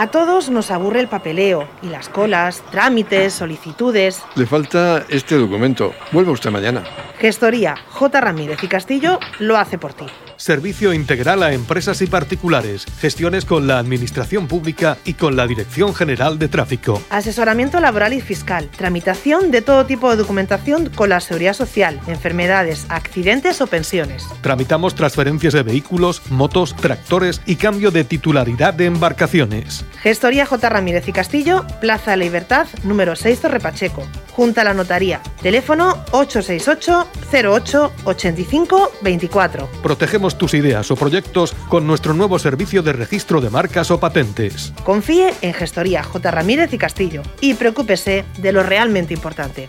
A todos nos aburre el papeleo y las colas, trámites, solicitudes. Le falta este documento. Vuelva usted mañana. Gestoría J. Ramírez y Castillo lo hace por ti. Servicio integral a empresas y particulares, gestiones con la Administración Pública y con la Dirección General de Tráfico. Asesoramiento laboral y fiscal, tramitación de todo tipo de documentación con la seguridad social, enfermedades, accidentes o pensiones. Tramitamos transferencias de vehículos, motos, tractores y cambio de titularidad de embarcaciones. Gestoría J. Ramírez y Castillo, Plaza Libertad, número 6 Torre Pacheco, junto a la notaría. Teléfono 868 08 85 24. Protegemos tus ideas o proyectos con nuestro nuevo servicio de registro de marcas o patentes. Confíe en Gestoría J. Ramírez y Castillo y preocúpese de lo realmente importante.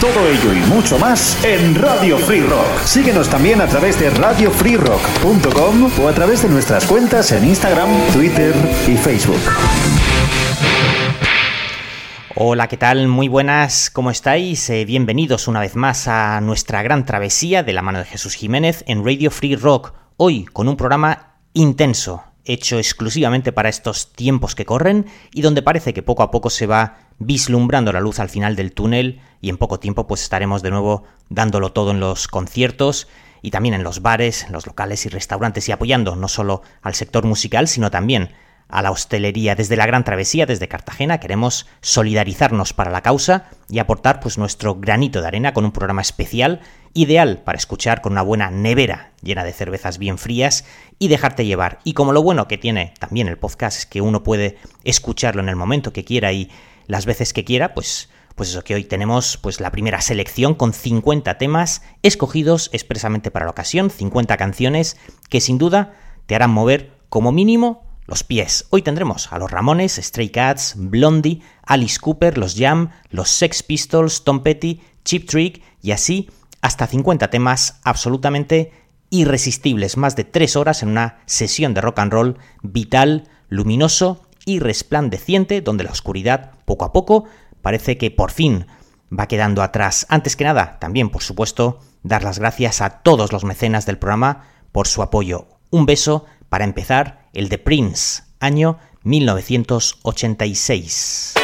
Todo ello y mucho más en Radio Free Rock. Síguenos también a través de radiofreerock.com o a través de nuestras cuentas en Instagram, Twitter y Facebook. Hola, ¿qué tal? Muy buenas, ¿cómo estáis? Eh, bienvenidos una vez más a nuestra gran travesía de la mano de Jesús Jiménez en Radio Free Rock. Hoy con un programa intenso, hecho exclusivamente para estos tiempos que corren y donde parece que poco a poco se va vislumbrando la luz al final del túnel y en poco tiempo pues estaremos de nuevo dándolo todo en los conciertos y también en los bares, en los locales y restaurantes y apoyando no solo al sector musical sino también a la hostelería desde la Gran Travesía, desde Cartagena. Queremos solidarizarnos para la causa y aportar pues nuestro granito de arena con un programa especial ideal para escuchar con una buena nevera llena de cervezas bien frías y dejarte llevar. Y como lo bueno que tiene también el podcast es que uno puede escucharlo en el momento que quiera y las veces que quiera, pues pues eso que hoy tenemos pues la primera selección con 50 temas escogidos expresamente para la ocasión, 50 canciones que sin duda te harán mover como mínimo los pies. Hoy tendremos a los Ramones, Stray Cats, Blondie, Alice Cooper, los Jam, los Sex Pistols, Tom Petty, Chip Trick y así hasta 50 temas absolutamente irresistibles, más de 3 horas en una sesión de rock and roll vital, luminoso y resplandeciente, donde la oscuridad poco a poco parece que por fin va quedando atrás. Antes que nada, también por supuesto, dar las gracias a todos los mecenas del programa por su apoyo. Un beso para empezar, el de Prince, año 1986.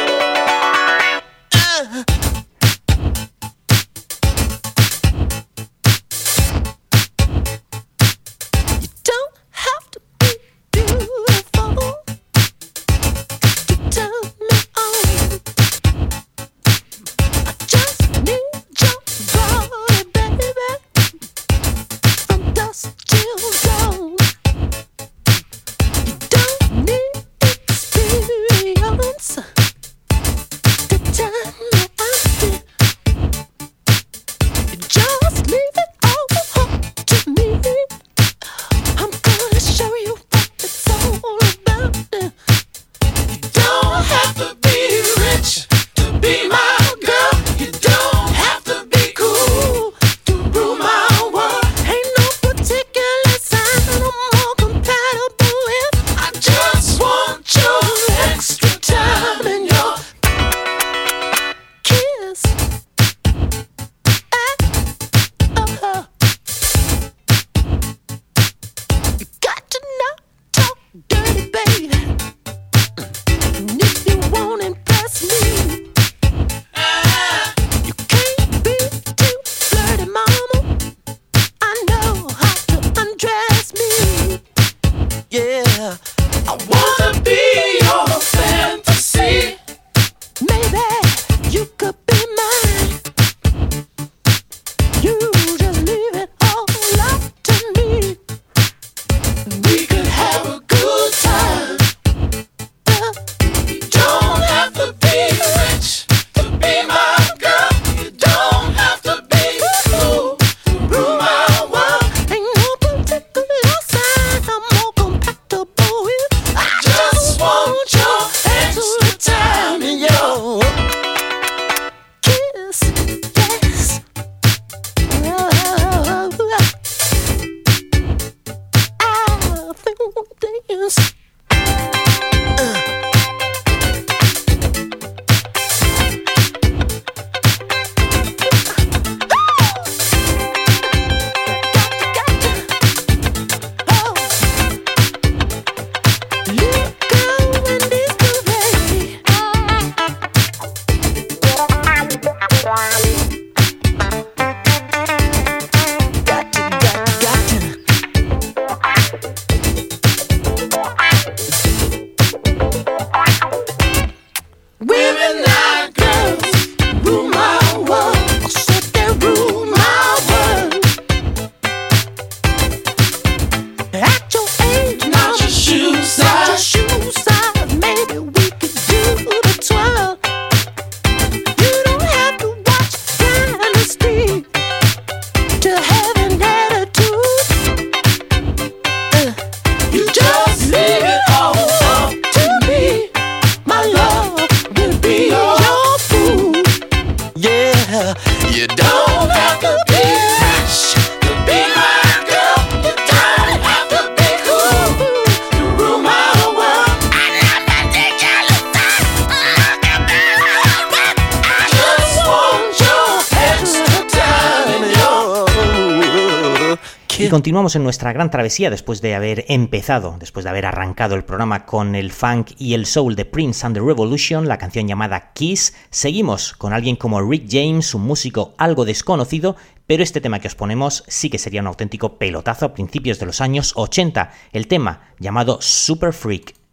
Continuamos en nuestra gran travesía después de haber empezado, después de haber arrancado el programa con el funk y el soul de Prince and the Revolution, la canción llamada Kiss. Seguimos con alguien como Rick James, un músico algo desconocido, pero este tema que os ponemos sí que sería un auténtico pelotazo a principios de los años 80, el tema llamado Super Freak.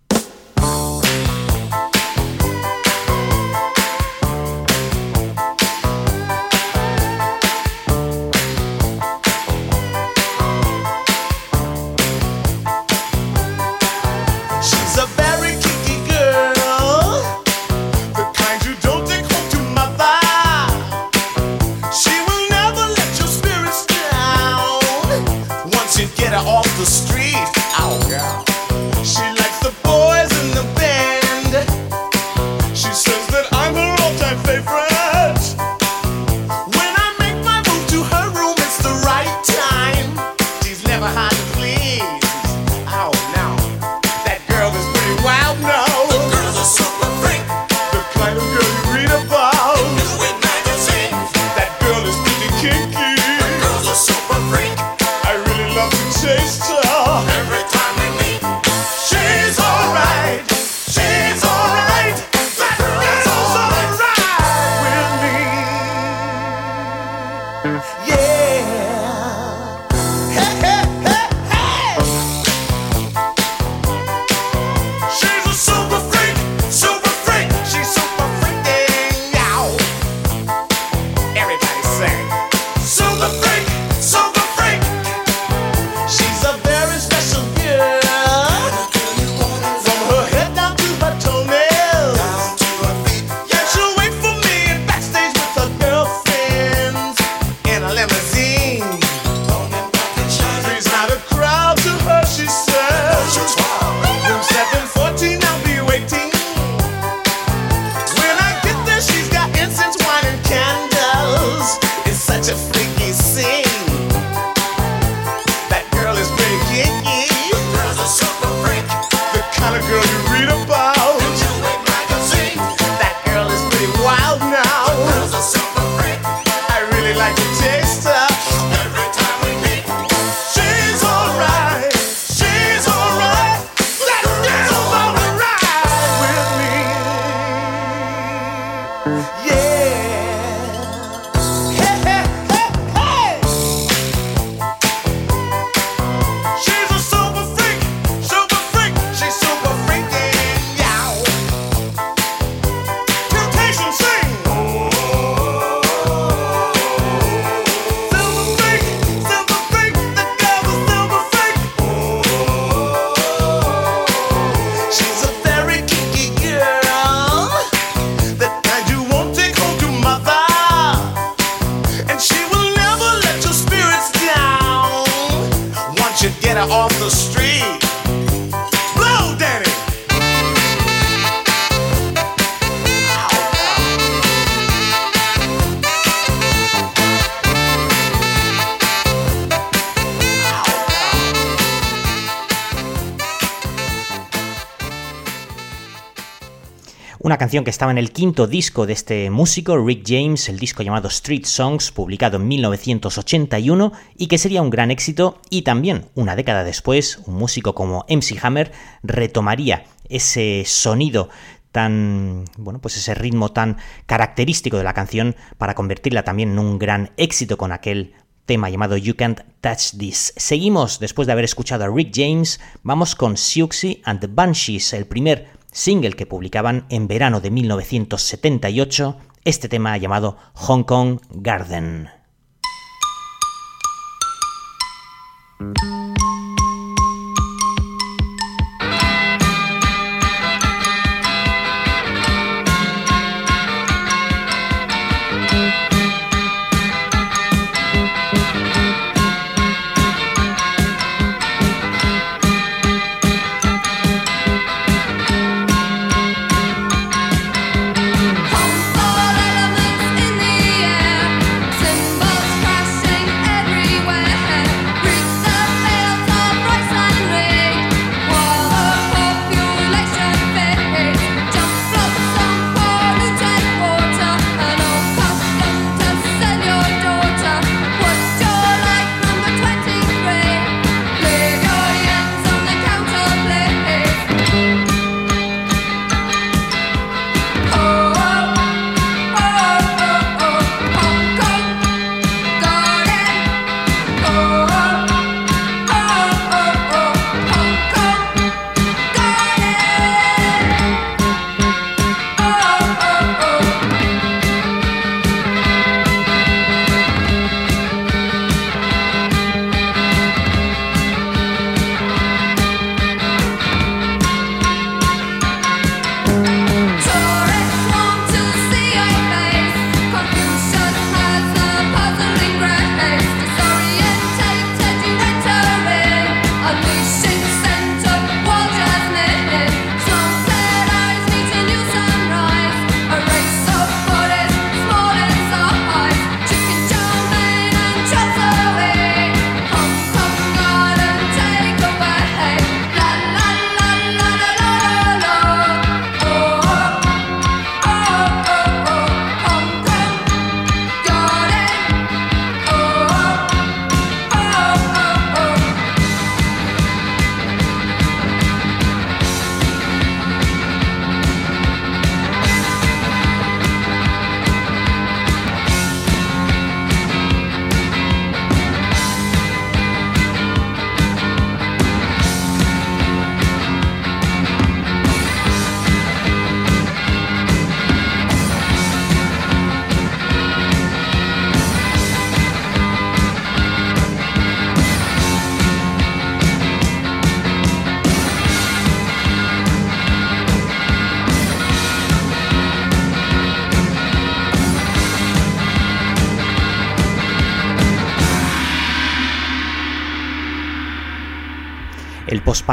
Que estaba en el quinto disco de este músico, Rick James, el disco llamado Street Songs, publicado en 1981 y que sería un gran éxito y también, una década después, un músico como MC Hammer retomaría ese sonido tan, bueno, pues ese ritmo tan característico de la canción para convertirla también en un gran éxito con aquel tema llamado You Can't Touch This. Seguimos, después de haber escuchado a Rick James, vamos con Siouxsie and the Banshees, el primer single que publicaban en verano de 1978, este tema llamado Hong Kong Garden.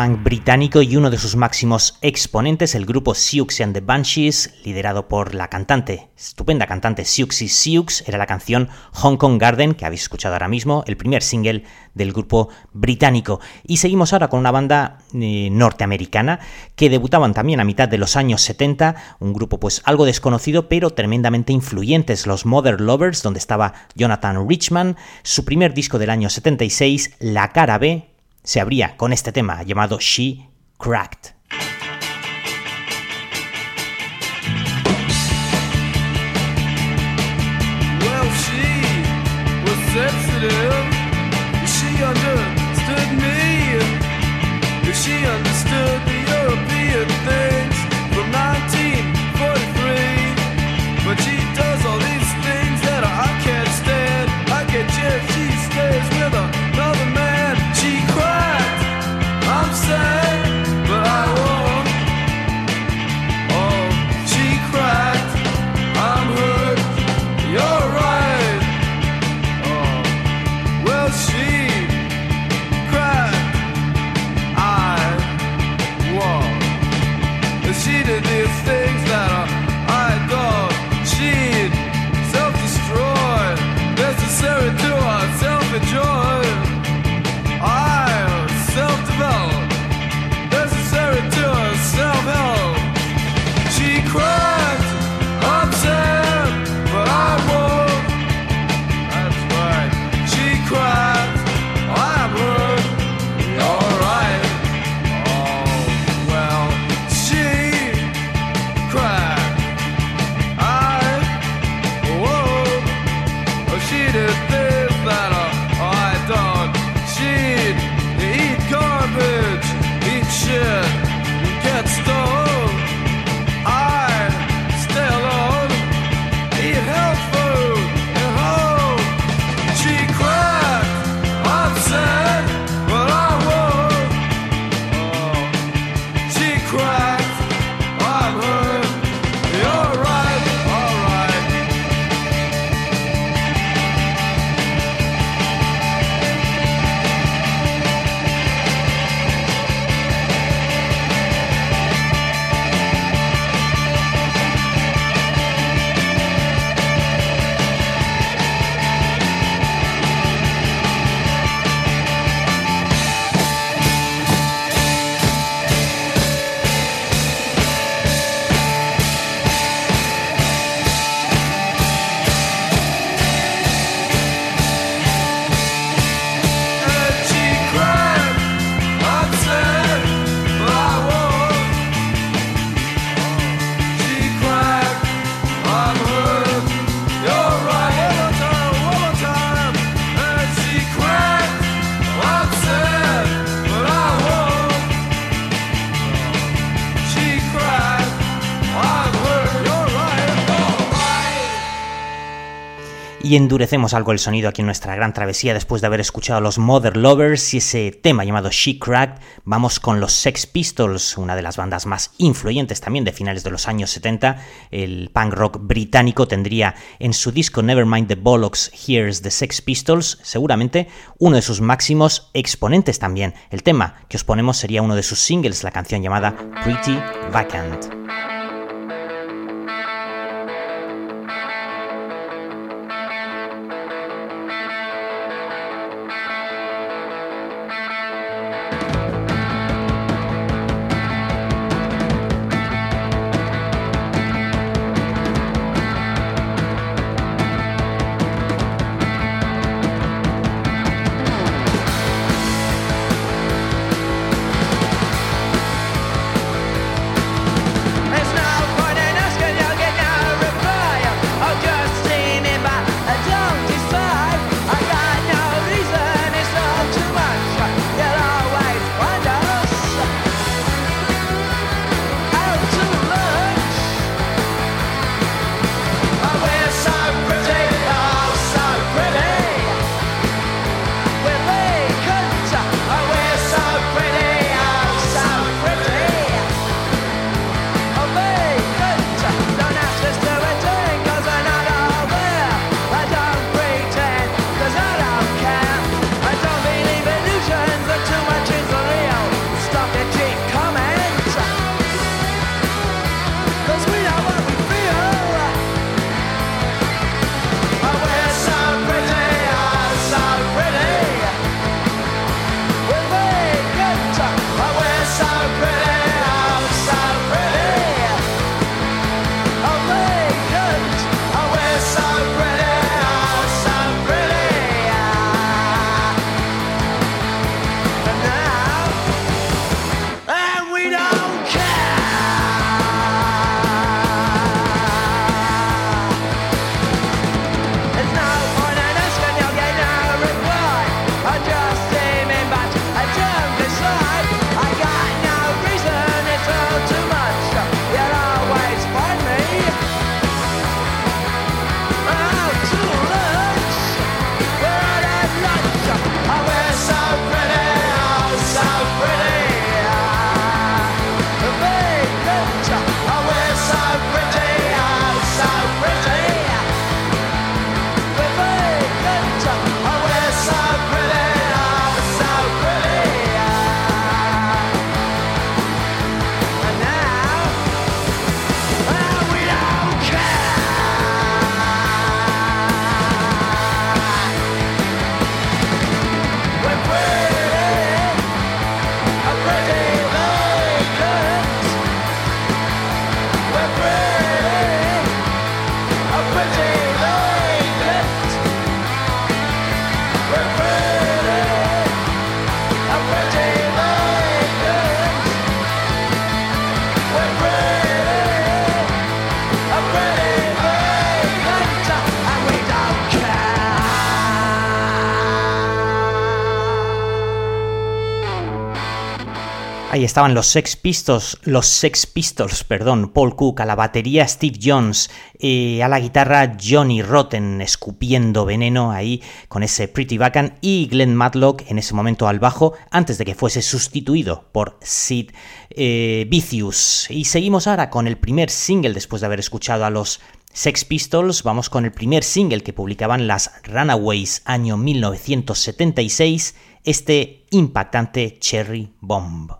Británico y uno de sus máximos exponentes, el grupo Siouxsie and the Banshees, liderado por la cantante, estupenda cantante Siouxsie Sioux, era la canción Hong Kong Garden, que habéis escuchado ahora mismo, el primer single del grupo británico. Y seguimos ahora con una banda eh, norteamericana que debutaban también a mitad de los años 70, un grupo pues algo desconocido pero tremendamente influyentes, los Mother Lovers, donde estaba Jonathan Richman, su primer disco del año 76, La cara B, se abría con este tema llamado She Cracked. Y endurecemos algo el sonido aquí en nuestra gran travesía después de haber escuchado a los Mother Lovers y ese tema llamado She Cracked. Vamos con los Sex Pistols, una de las bandas más influyentes también de finales de los años 70. El punk rock británico tendría en su disco Nevermind the Bollocks, Here's the Sex Pistols, seguramente uno de sus máximos exponentes también. El tema que os ponemos sería uno de sus singles, la canción llamada Pretty Vacant. Estaban los Sex Pistols, los Sex Pistols, perdón, Paul Cook, a la batería Steve Jones, eh, a la guitarra Johnny Rotten, escupiendo veneno ahí con ese Pretty Bacon, y Glenn Matlock en ese momento al bajo, antes de que fuese sustituido por Sid eh, Vicious. Y seguimos ahora con el primer single después de haber escuchado a los Sex Pistols, vamos con el primer single que publicaban las Runaways año 1976, este impactante Cherry Bomb.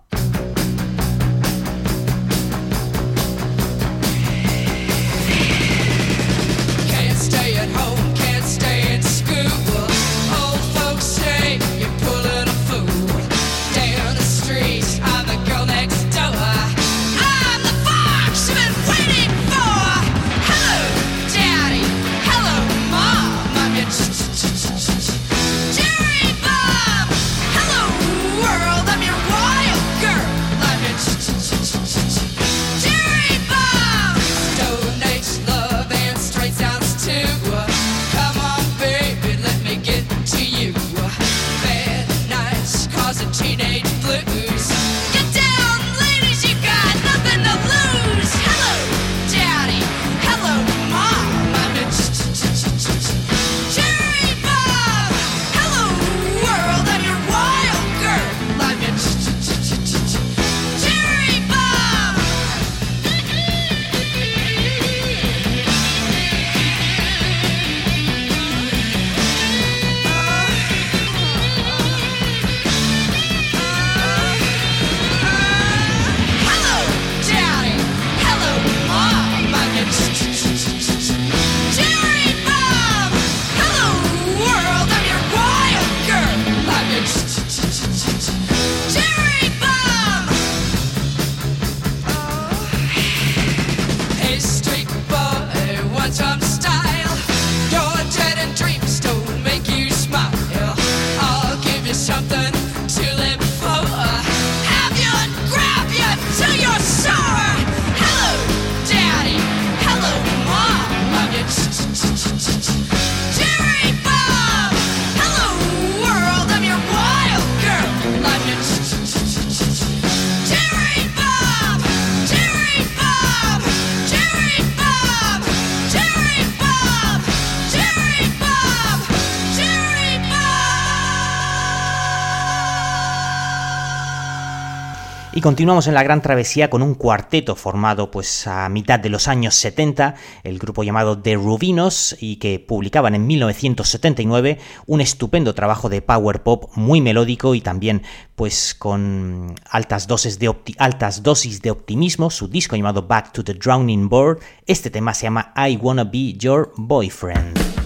Y continuamos en la gran travesía con un cuarteto formado pues a mitad de los años 70, el grupo llamado The Rubinos y que publicaban en 1979 un estupendo trabajo de power pop muy melódico y también pues con altas dosis de altas dosis de optimismo, su disco llamado Back to the Drowning Board, este tema se llama I Wanna Be Your Boyfriend.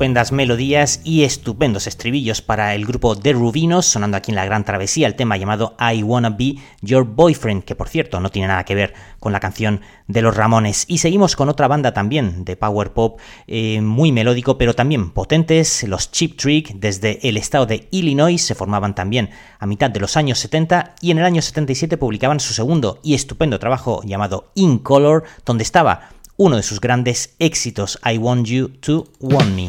Estupendas melodías y estupendos estribillos para el grupo The Rubinos, sonando aquí en la Gran Travesía el tema llamado I Wanna Be Your Boyfriend, que por cierto no tiene nada que ver con la canción de los Ramones. Y seguimos con otra banda también de power pop eh, muy melódico, pero también potentes, los Cheap Trick, desde el estado de Illinois, se formaban también a mitad de los años 70 y en el año 77 publicaban su segundo y estupendo trabajo llamado In Color, donde estaba uno de sus grandes éxitos, I Want You to Want Me.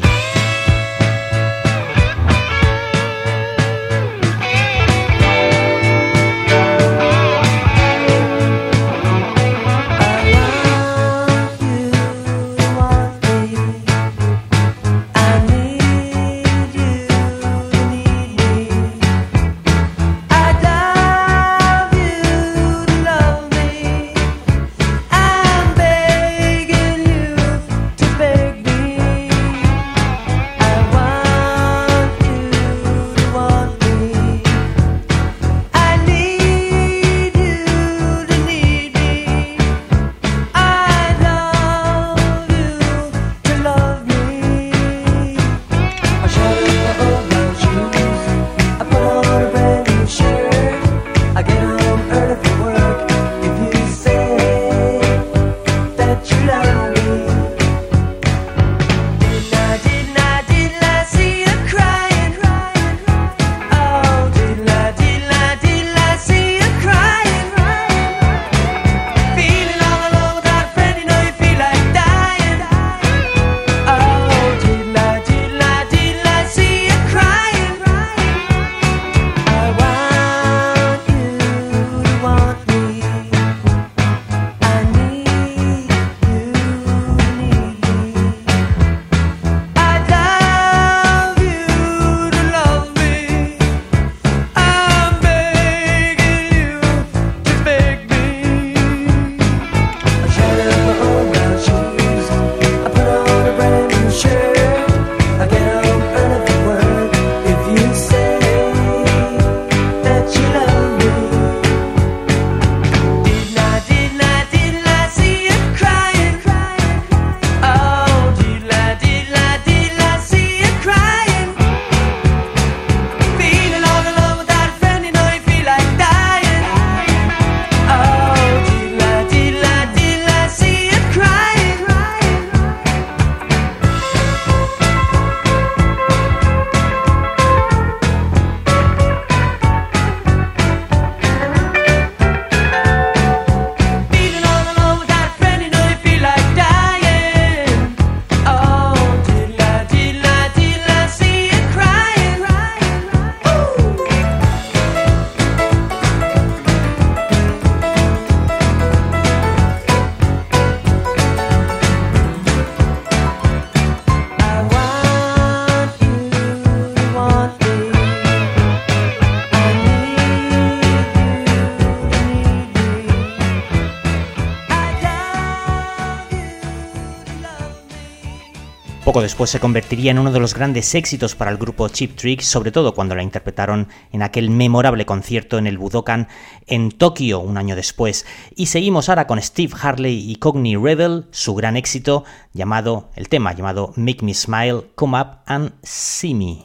Poco después se convertiría en uno de los grandes éxitos para el grupo Cheap Trick, sobre todo cuando la interpretaron en aquel memorable concierto en el Budokan en Tokio un año después. Y seguimos ahora con Steve Harley y Cogni Rebel, su gran éxito llamado, el tema llamado Make Me Smile, Come Up and See Me.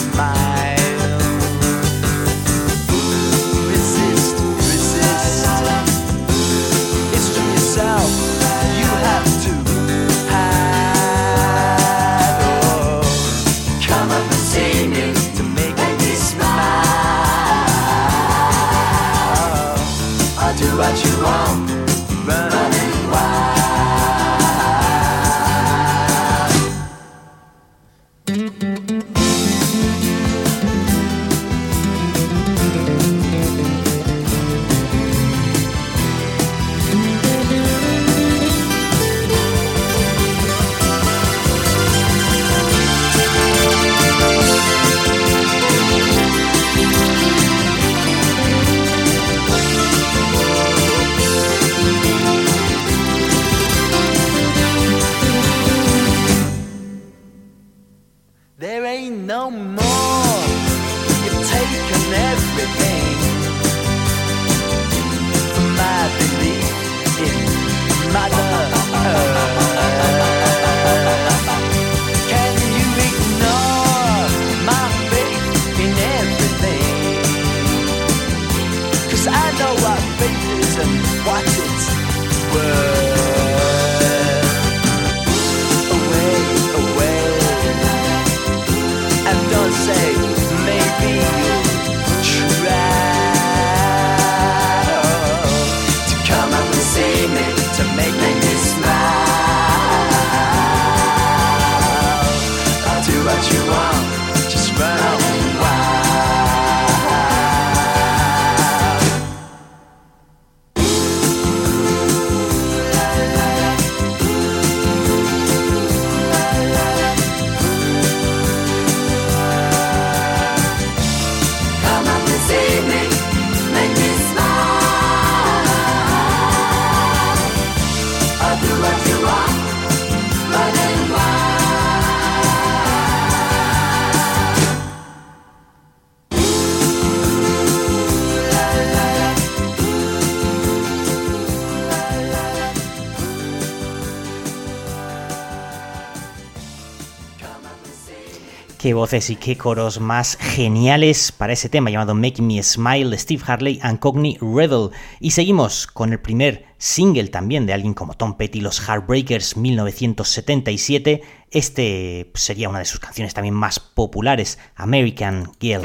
Qué voces y qué coros más geniales para ese tema llamado Make Me Smile, de Steve Harley and Cockney Rebel. Y seguimos con el primer single también de alguien como Tom Petty, Los Heartbreakers 1977. Este pues, sería una de sus canciones también más populares, American Girl.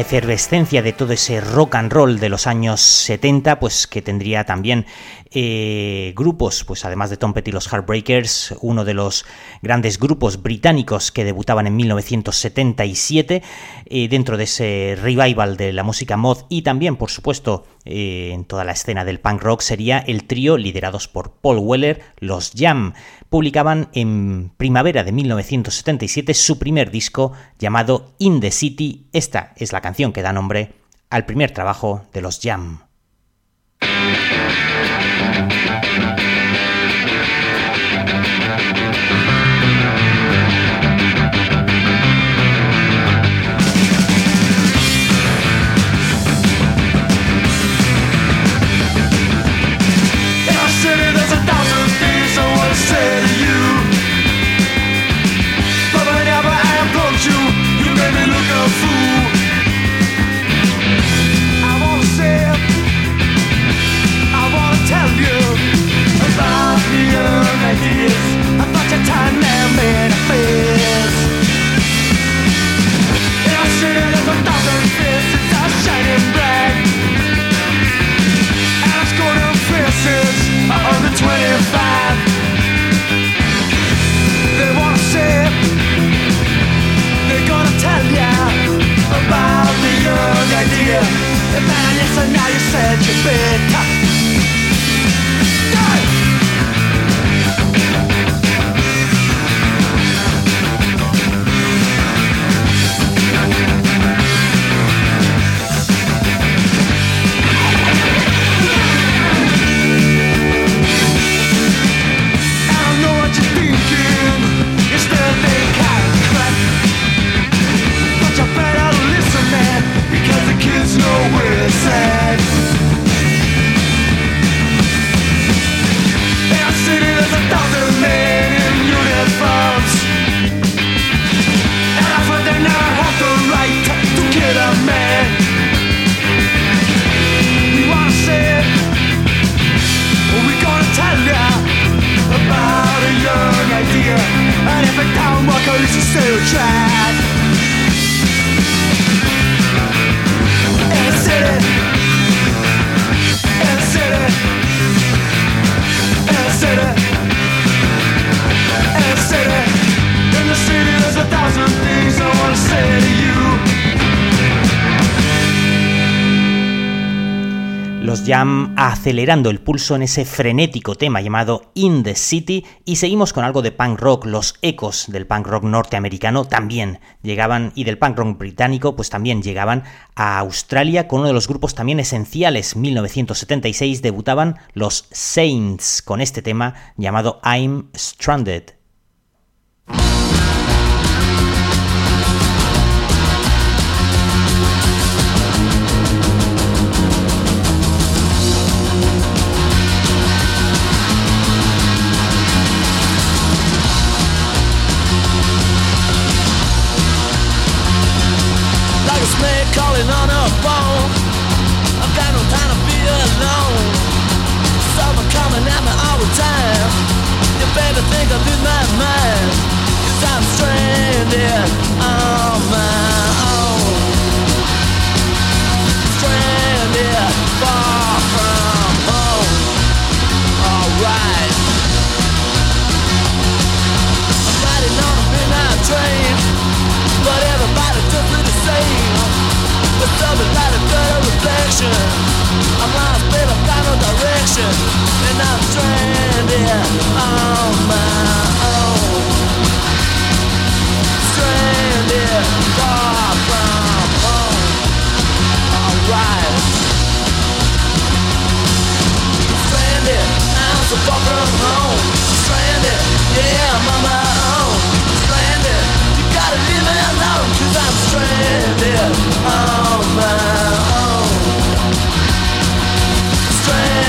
Efervescencia de todo ese rock and roll de los años 70, pues que tendría también eh, grupos, pues además de Tom Petty y los Heartbreakers, uno de los grandes grupos británicos que debutaban en 1977 eh, dentro de ese revival de la música mod y también, por supuesto, eh, en toda la escena del punk rock sería el trío liderados por Paul Weller, los Jam. Publicaban en primavera de 1977 su primer disco llamado In the City. Esta es la canción que da nombre al primer trabajo de los Jam. And man, listen now, you said you better. Die! Kids know where it's at. Our city, there's a thousand men in uniforms. And I thought they now have the right to kill a man. We wanna say we're gonna tell ya about a young idea And if it don't work, at least Acelerando el pulso en ese frenético tema llamado In the City y seguimos con algo de punk rock, los ecos del punk rock norteamericano también llegaban y del punk rock británico pues también llegaban a Australia con uno de los grupos también esenciales, 1976 debutaban los Saints con este tema llamado I'm Stranded. Direction And I'm stranded on my own. Stranded far from home. Alright. Stranded, I'm so far from home. Stranded, yeah, I'm on my own. Stranded, you gotta leave me alone Cause I'm stranded on my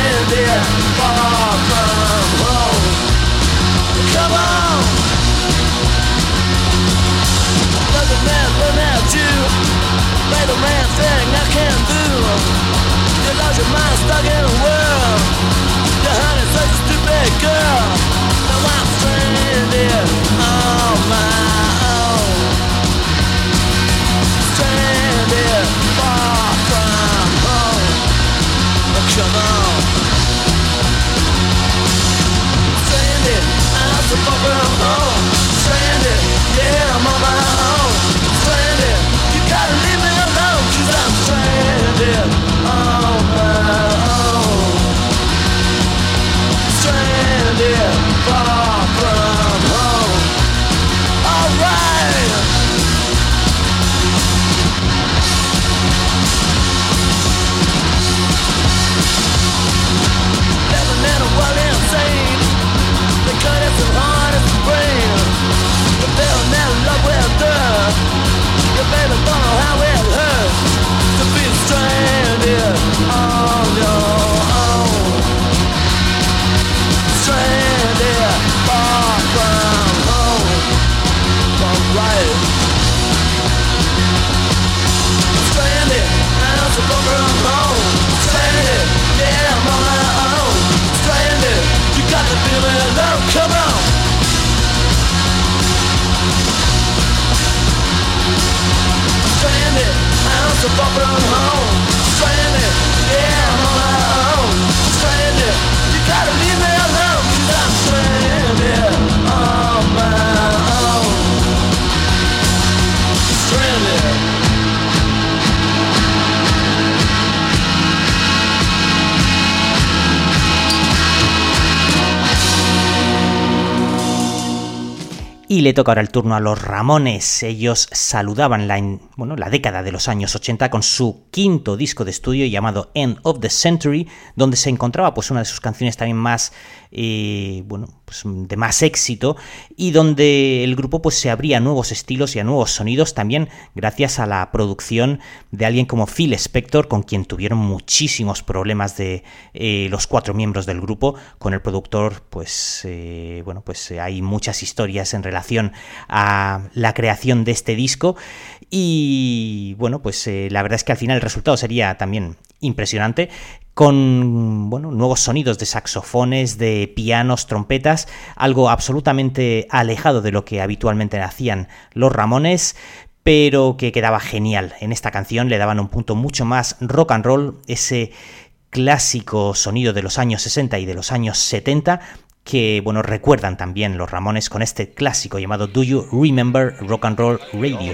stranded far from home. Come on, man a man I can't do. You lost your mind stuck in a world. Such a stupid girl. Now I'm on my own. Far from home. Come on. Stranded, yeah, I'm on my own. Stranded, you gotta leave me I'm stranded on my own. Stranded, far. You better how it hurts to be stranded on your own. Stranded far from home, from. Stranded, from home. Stranded, yeah, on my own. Stranded, you got the feeling of. So far from home. Y le toca ahora el turno a los Ramones. Ellos saludaban la, bueno, la década de los años 80 con su quinto disco de estudio llamado End of the Century, donde se encontraba pues una de sus canciones también más eh, bueno, pues, de más éxito y donde el grupo pues se abría a nuevos estilos y a nuevos sonidos también gracias a la producción de alguien como Phil Spector con quien tuvieron muchísimos problemas de eh, los cuatro miembros del grupo. Con el productor pues eh, bueno pues hay muchas historias en relación a la creación de este disco y bueno pues eh, la verdad es que al final el resultado sería también impresionante con bueno, nuevos sonidos de saxofones, de pianos, trompetas, algo absolutamente alejado de lo que habitualmente hacían los Ramones, pero que quedaba genial. En esta canción le daban un punto mucho más rock and roll, ese clásico sonido de los años 60 y de los años 70 que bueno recuerdan también los Ramones con este clásico llamado Do You Remember Rock and Roll Radio.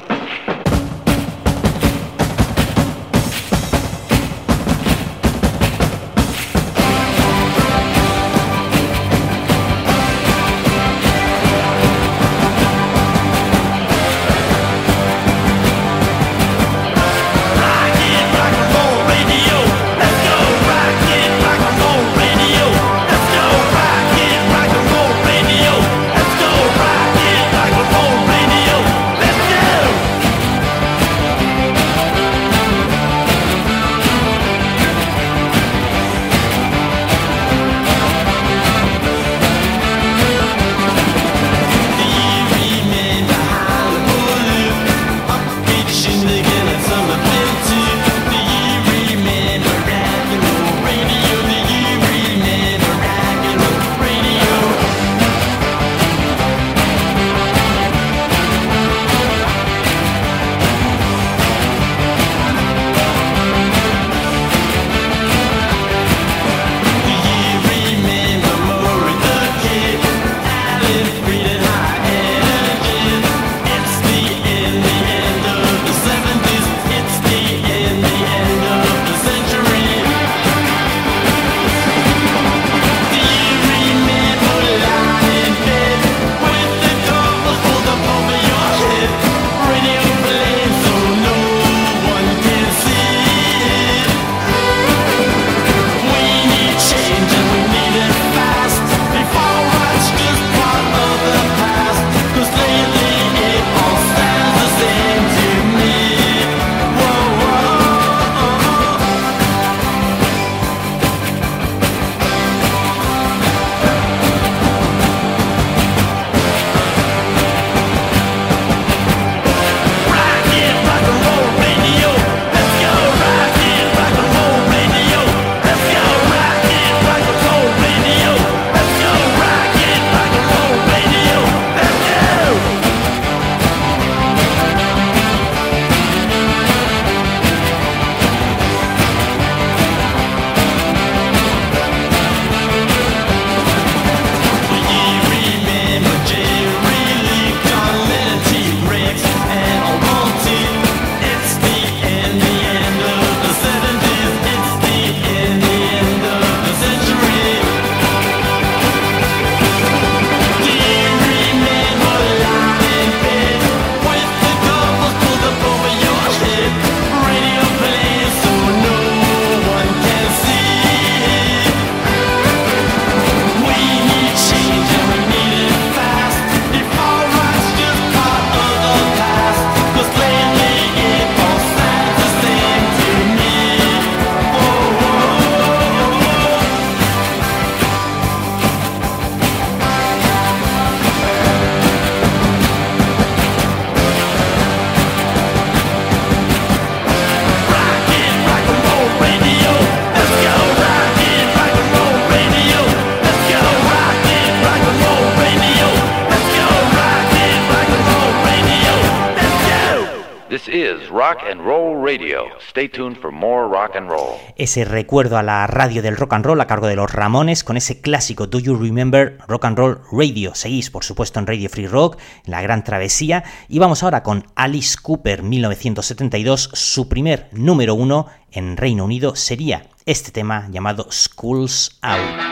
Stay tuned for more rock and roll. Ese recuerdo a la radio del rock and roll a cargo de los Ramones con ese clásico Do You Remember Rock and Roll Radio. Seguís, por supuesto, en Radio Free Rock, la gran travesía. Y vamos ahora con Alice Cooper 1972. Su primer número uno en Reino Unido sería este tema llamado Schools Out.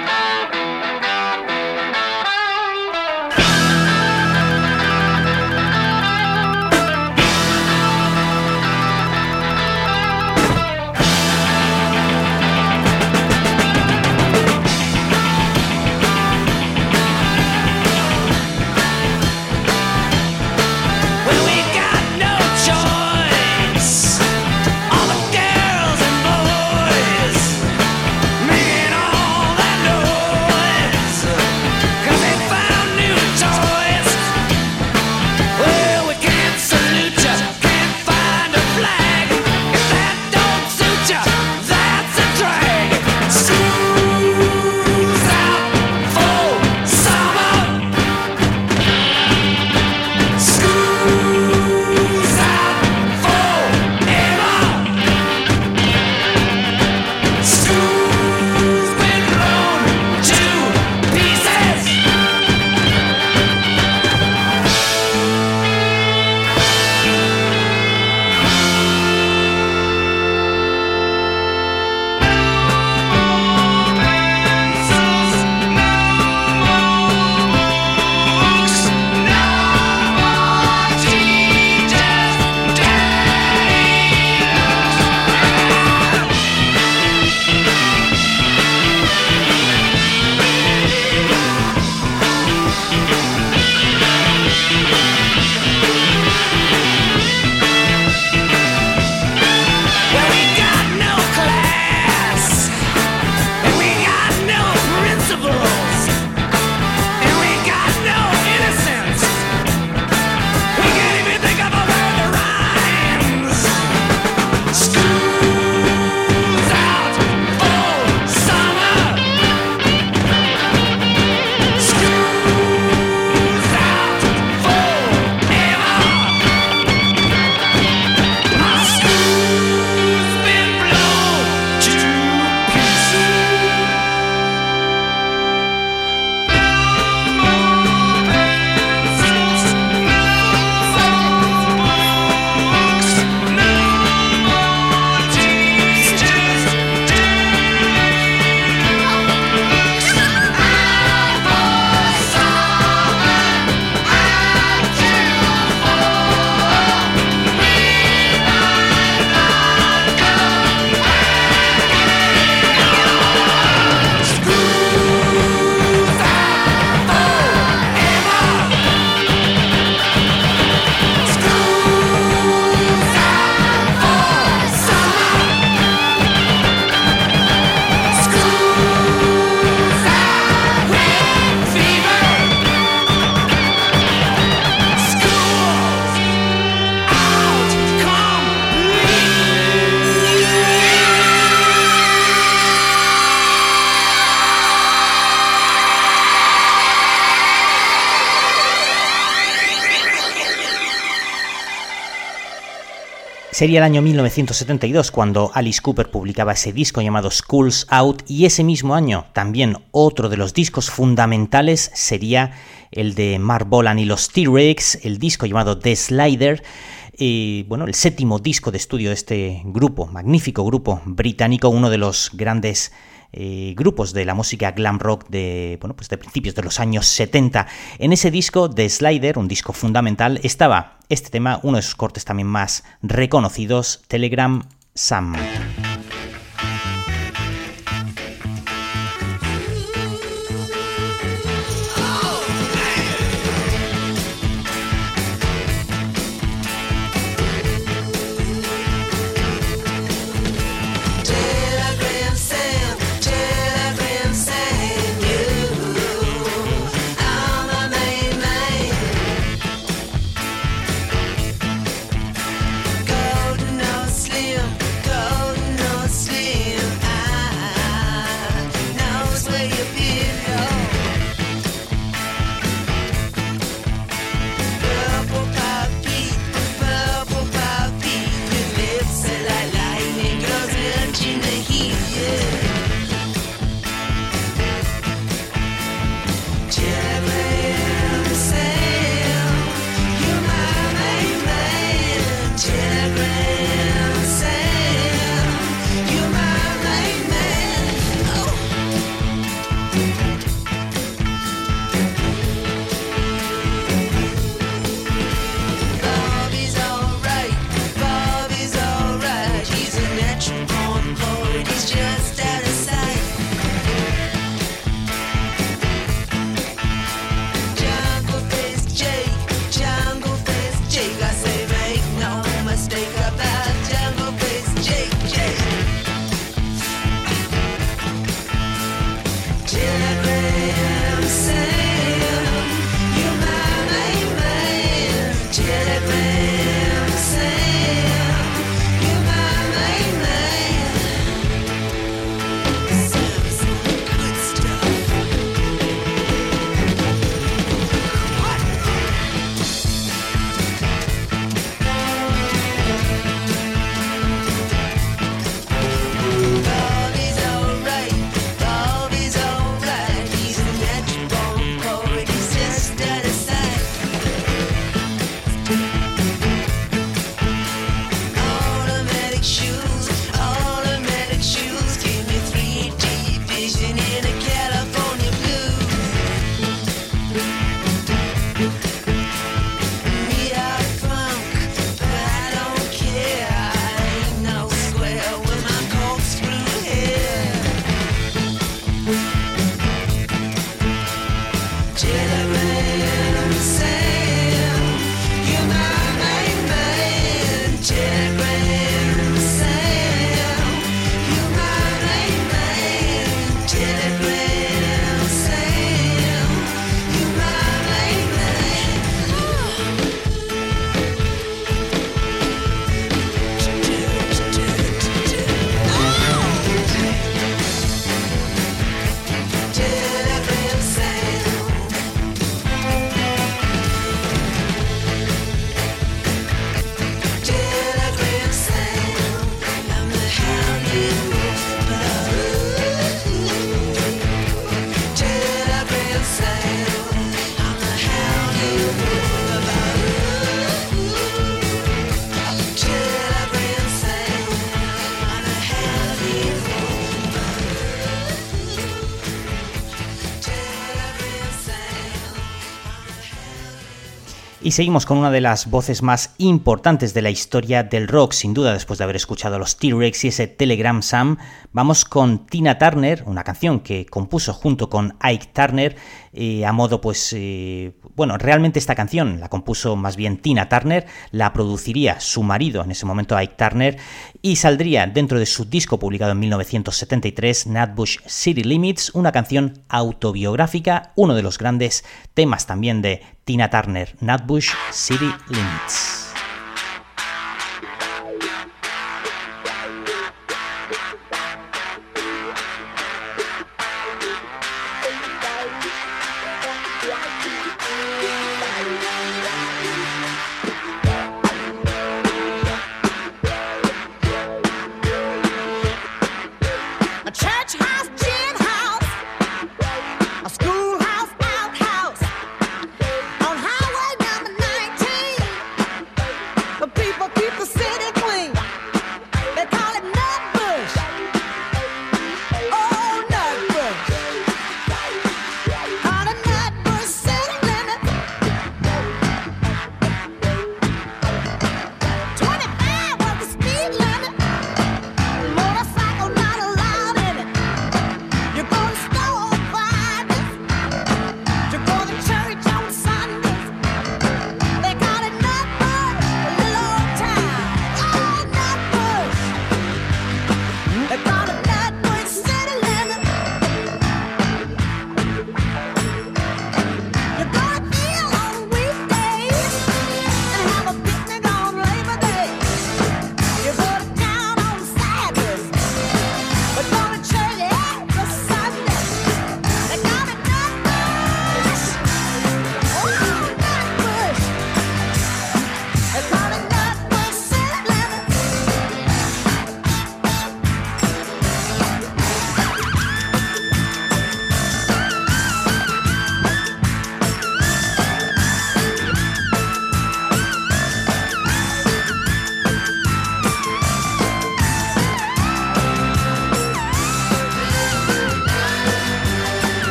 Sería el año 1972 cuando Alice Cooper publicaba ese disco llamado Schools Out y ese mismo año también otro de los discos fundamentales sería el de Mark Bolan y los T-Rex, el disco llamado The Slider, eh, bueno, el séptimo disco de estudio de este grupo, magnífico grupo británico, uno de los grandes eh, grupos de la música glam rock de, bueno, pues de principios de los años 70. En ese disco de Slider, un disco fundamental, estaba este tema, uno de sus cortes también más reconocidos, Telegram Sam. Y seguimos con una de las voces más importantes de la historia del rock, sin duda después de haber escuchado a los T-Rex y ese Telegram Sam, vamos con Tina Turner, una canción que compuso junto con Ike Turner, eh, a modo pues, eh, bueno, realmente esta canción la compuso más bien Tina Turner, la produciría su marido en ese momento Ike Turner y saldría dentro de su disco publicado en 1973, Natbush City Limits, una canción autobiográfica, uno de los grandes temas también de Tina Turner, Natbush City Limits.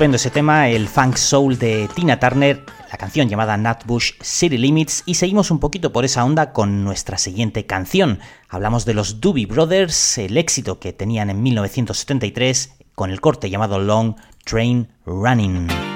Estupendo ese tema, el funk soul de Tina Turner, la canción llamada Nutbush City Limits y seguimos un poquito por esa onda con nuestra siguiente canción. Hablamos de los Doobie Brothers, el éxito que tenían en 1973 con el corte llamado Long Train Running.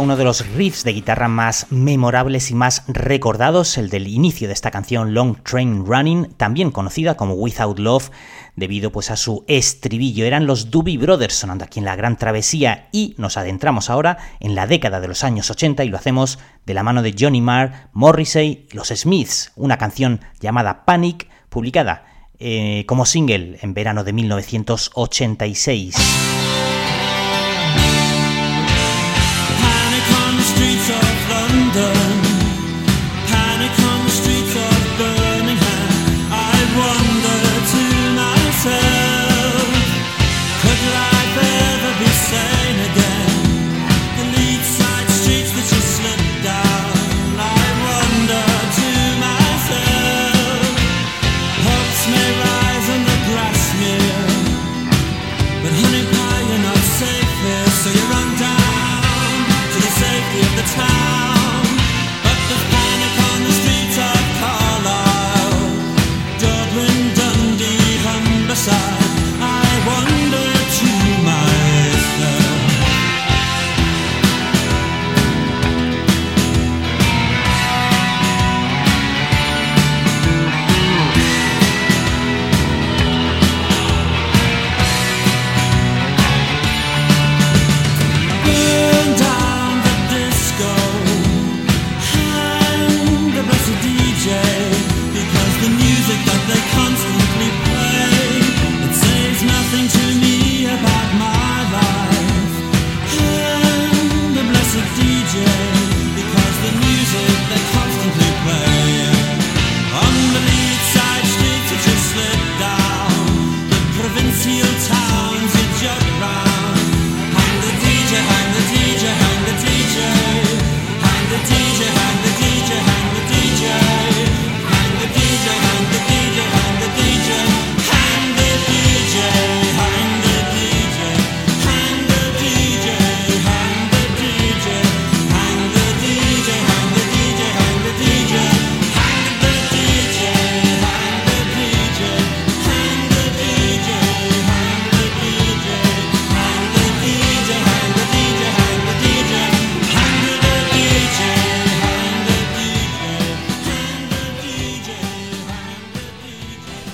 Uno de los riffs de guitarra más memorables y más recordados, el del inicio de esta canción Long Train Running, también conocida como Without Love, debido pues a su estribillo. Eran los Doobie Brothers sonando aquí en la Gran Travesía y nos adentramos ahora en la década de los años 80 y lo hacemos de la mano de Johnny Marr, Morrissey y los Smiths, una canción llamada Panic, publicada eh, como single en verano de 1986.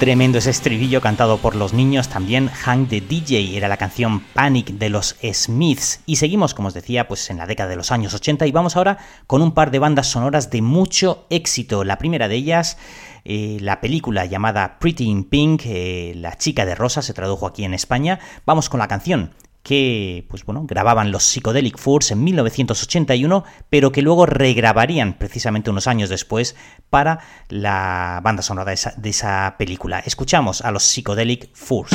Tremendo ese estribillo cantado por los niños, también Hang the DJ era la canción Panic de los Smiths. Y seguimos, como os decía, pues en la década de los años 80 y vamos ahora con un par de bandas sonoras de mucho éxito. La primera de ellas, eh, la película llamada Pretty in Pink, eh, La chica de rosa, se tradujo aquí en España. Vamos con la canción que pues bueno, grababan los Psychedelic Furs en 1981, pero que luego regrabarían precisamente unos años después para la banda sonora de esa, de esa película. Escuchamos a los Psychedelic Furs.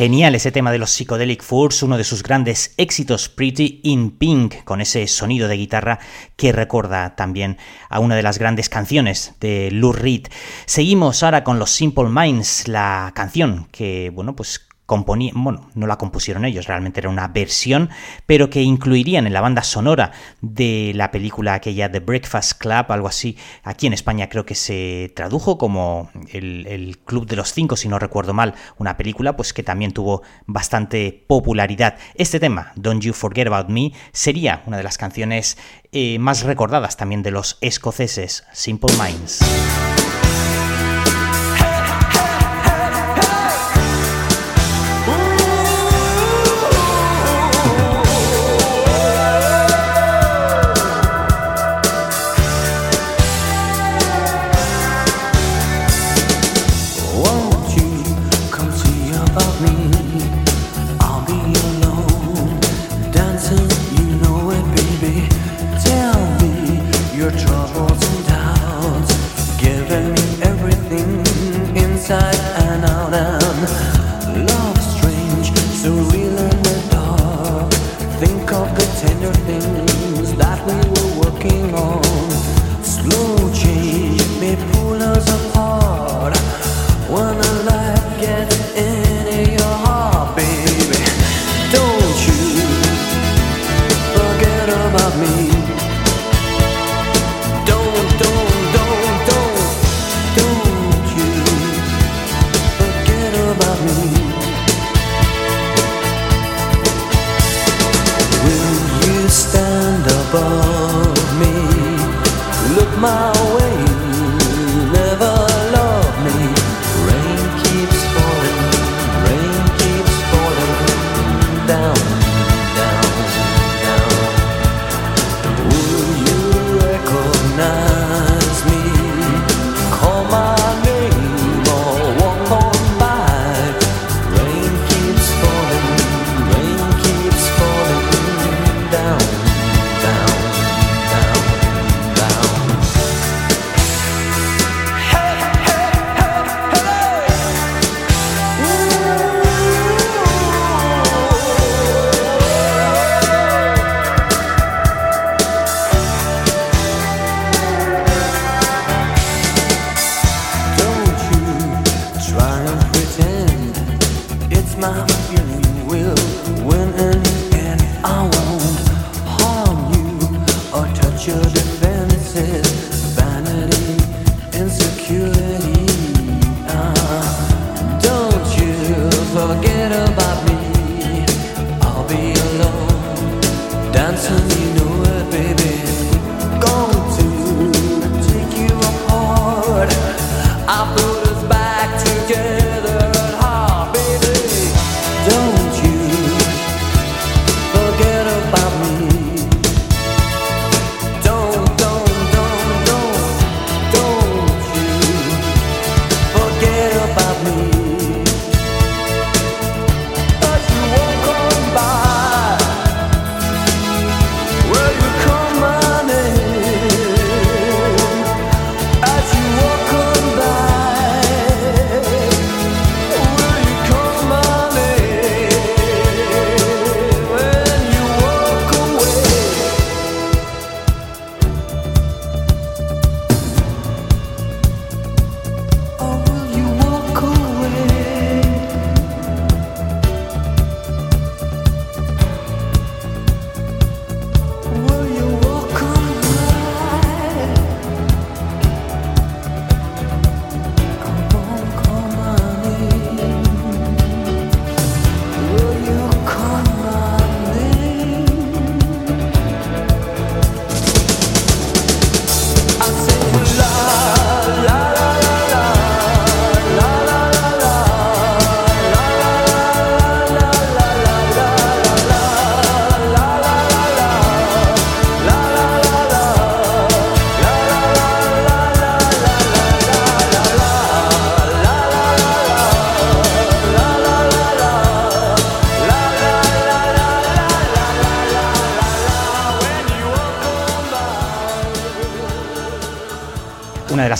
Genial ese tema de los Psychedelic Furs, uno de sus grandes éxitos, Pretty in Pink, con ese sonido de guitarra que recuerda también a una de las grandes canciones de Lou Reed. Seguimos ahora con los Simple Minds, la canción que, bueno, pues componía, bueno, no la compusieron ellos, realmente era una versión, pero que incluirían en la banda sonora de la película aquella The Breakfast Club, algo así. Aquí en España creo que se tradujo como el, el Club de los Cinco, si no recuerdo mal, una película pues que también tuvo bastante popularidad. Este tema, Don't You Forget About Me, sería una de las canciones eh, más recordadas también de los escoceses, Simple Minds.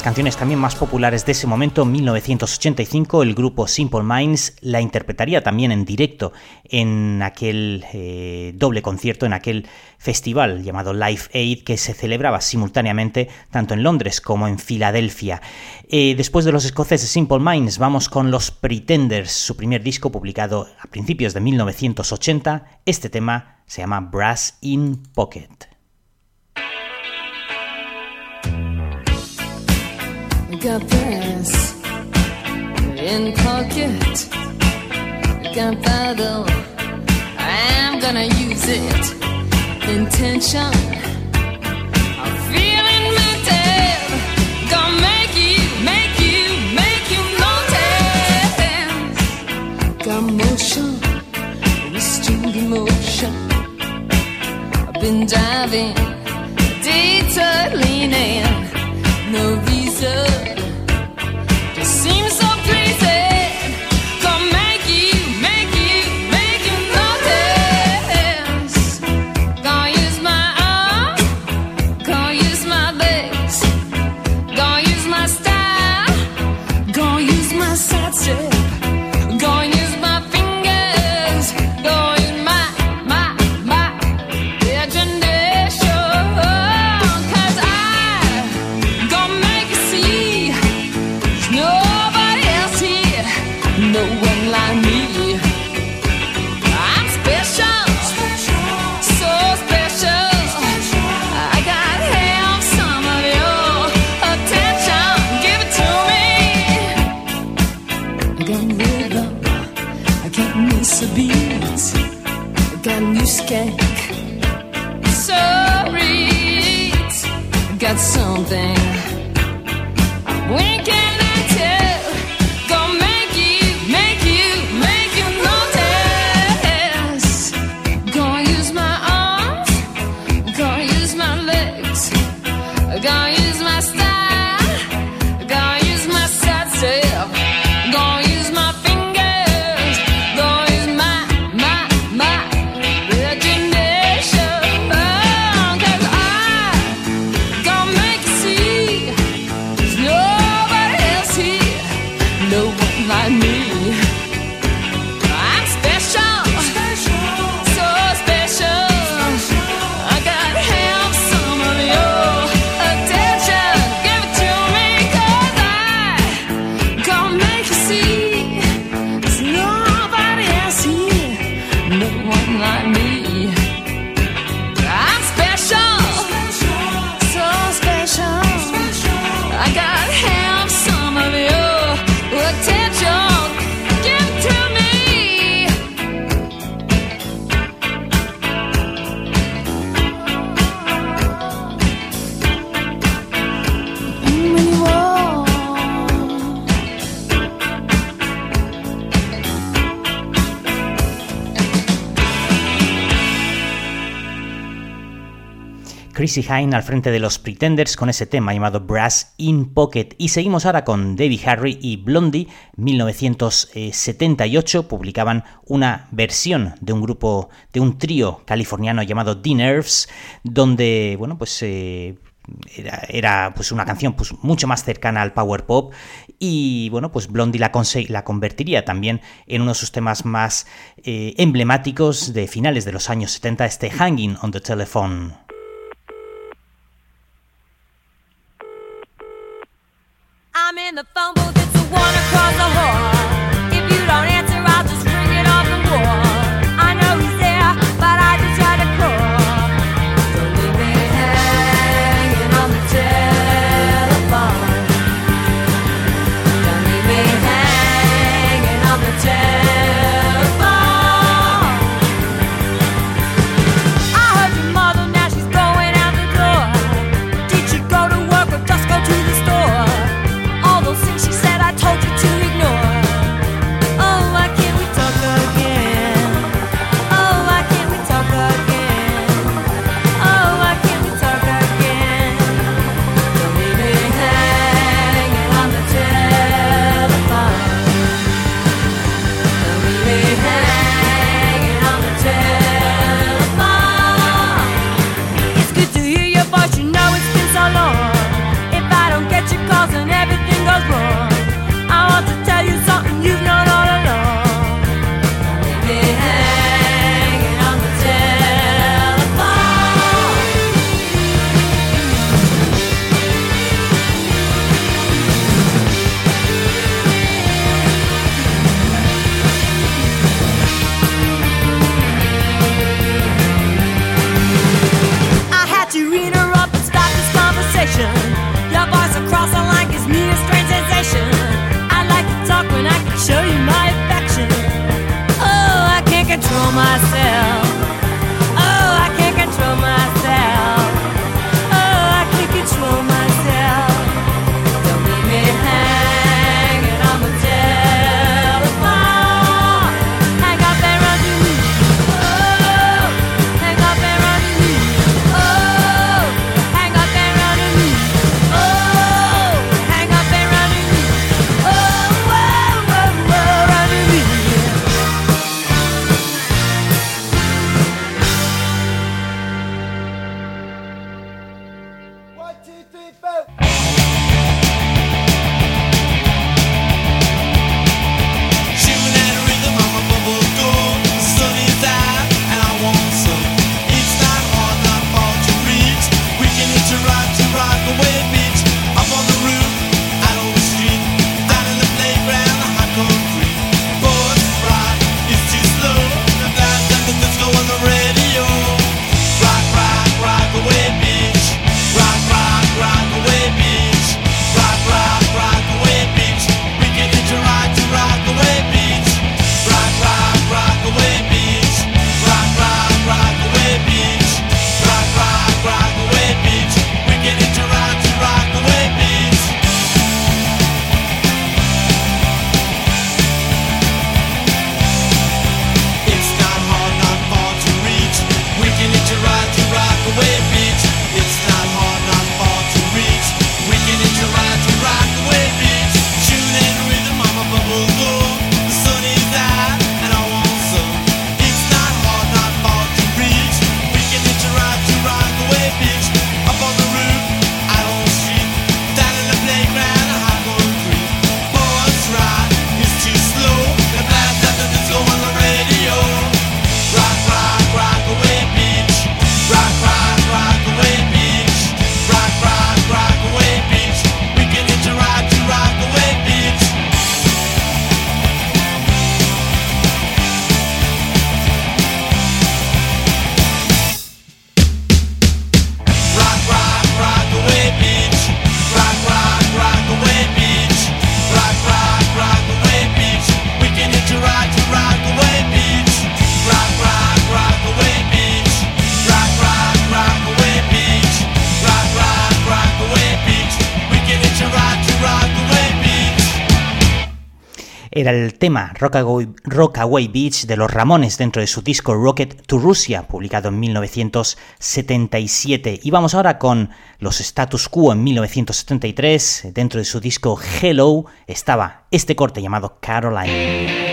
Las canciones también más populares de ese momento, 1985, el grupo Simple Minds la interpretaría también en directo en aquel eh, doble concierto, en aquel festival llamado Live Aid que se celebraba simultáneamente tanto en Londres como en Filadelfia. Eh, después de los escoceses Simple Minds, vamos con los Pretenders, su primer disco publicado a principios de 1980. Este tema se llama Brass in Pocket. Got brass in pocket. got Gunpowder, I'm gonna use it. Intention, I'm feeling mental. Gonna make you, make you, make you notice. Got motion, restrained emotion. I've been diving, detour leaning, no reason sun to sing. Something. Chrissy Hine al frente de los Pretenders con ese tema llamado Brass in Pocket. Y seguimos ahora con Debbie Harry y Blondie. 1978 publicaban una versión de un grupo, de un trío californiano llamado The Nerves, donde, bueno, pues. eh, era, pues una canción pues mucho más cercana al power pop y bueno pues Blondie la convertiría también en uno de sus temas más eh, emblemáticos de finales de los años 70 este Hanging on the Telephone I'm in the phone booth, it's the one across the hall. Rockaway, Beach de los Ramones dentro de su disco Rocket to Russia, publicado en 1977. Y vamos ahora con los Status Quo en 1973, dentro de su disco Hello estaba este corte llamado Caroline.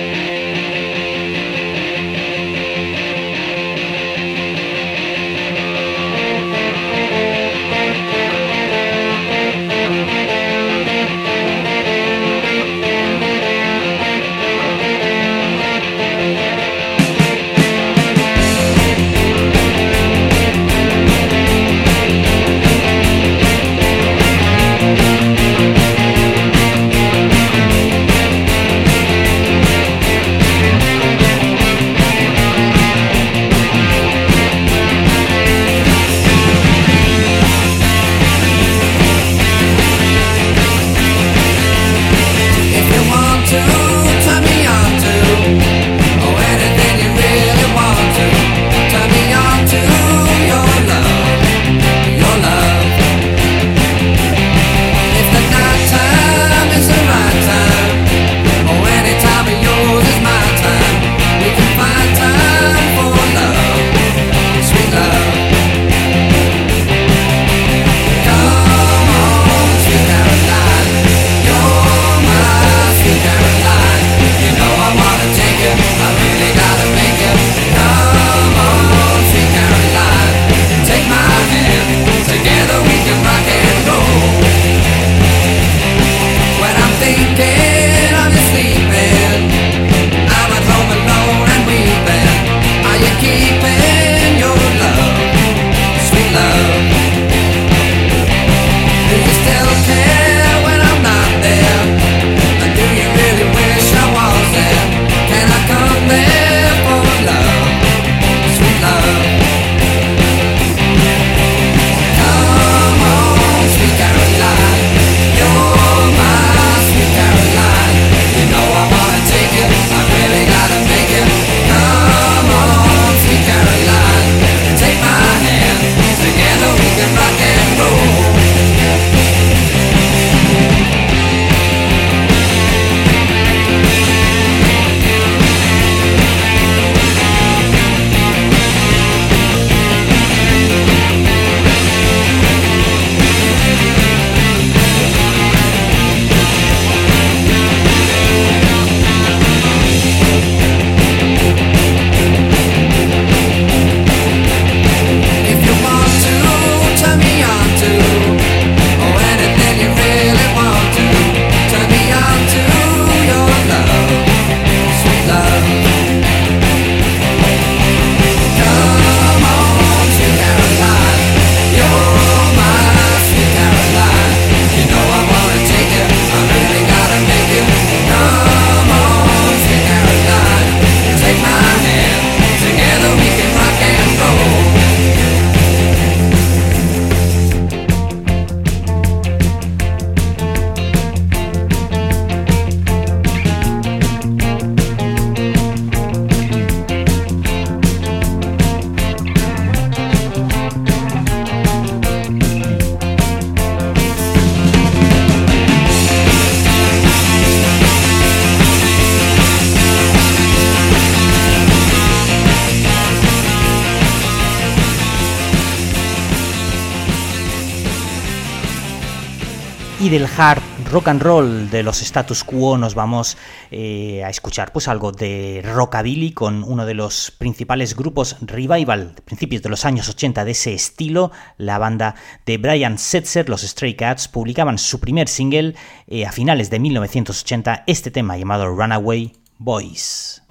rock and roll de los status quo nos vamos eh, a escuchar pues algo de rockabilly con uno de los principales grupos revival de principios de los años 80 de ese estilo. La banda de Brian Setzer los Stray Cats publicaban su primer single eh, a finales de 1980 este tema llamado Runaway Boys.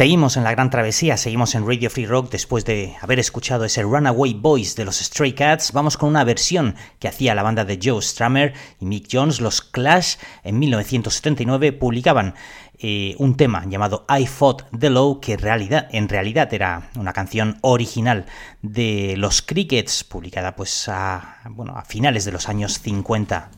Seguimos en la gran travesía, seguimos en Radio Free Rock después de haber escuchado ese Runaway Boys de los Stray Cats. Vamos con una versión que hacía la banda de Joe Strummer y Mick Jones. Los Clash en 1979 publicaban eh, un tema llamado I Fought the Law, que en realidad, en realidad era una canción original de los Crickets, publicada pues a, bueno, a finales de los años 50.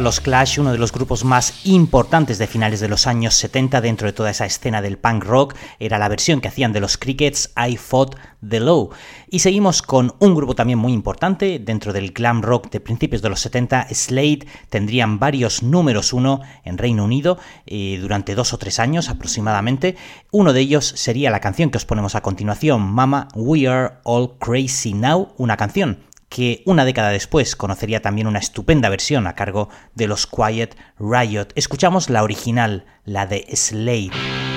Los Clash, uno de los grupos más importantes de finales de los años 70 dentro de toda esa escena del punk rock, era la versión que hacían de los Crickets I Fought the Law. Y seguimos con un grupo también muy importante dentro del glam rock de principios de los 70, Slade, tendrían varios números uno en Reino Unido eh, durante dos o tres años aproximadamente. Uno de ellos sería la canción que os ponemos a continuación, Mama, We Are All Crazy Now, una canción que una década después conocería también una estupenda versión a cargo de los Quiet Riot. Escuchamos la original, la de Slade.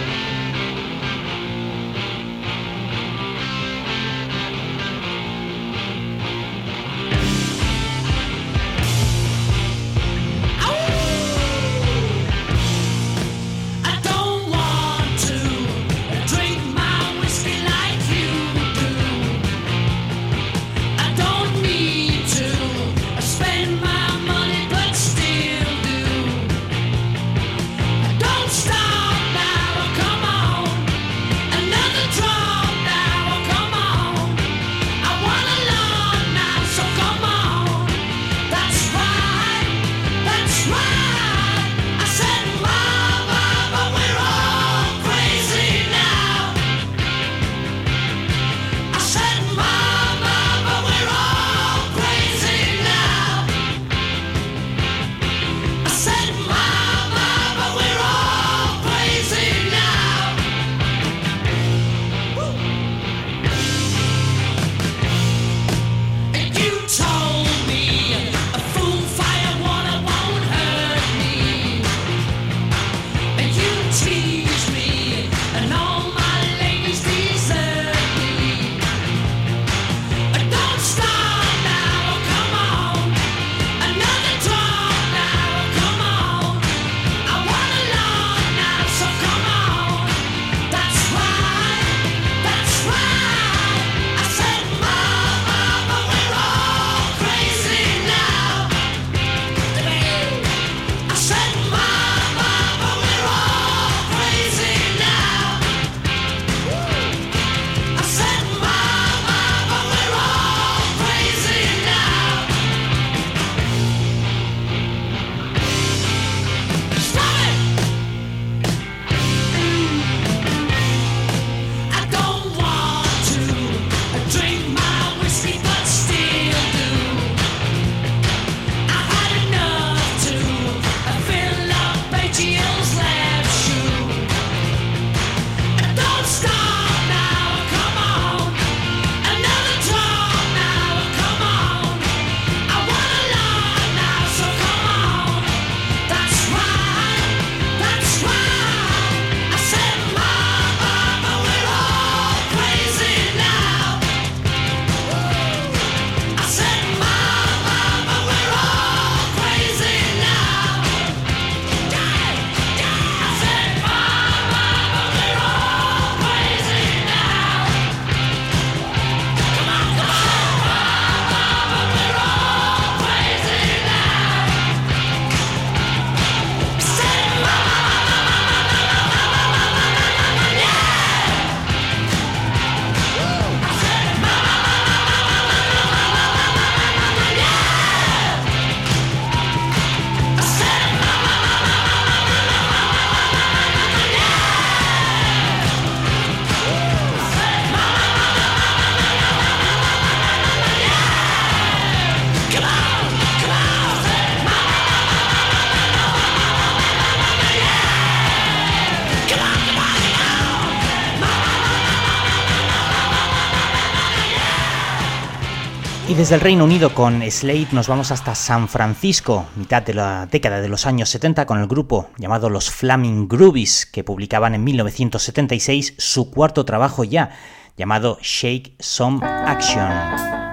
Desde el Reino Unido con Slade nos vamos hasta San Francisco, mitad de la década de los años 70, con el grupo llamado los Flaming Groovies, que publicaban en 1976 su cuarto trabajo ya, llamado Shake Some Action.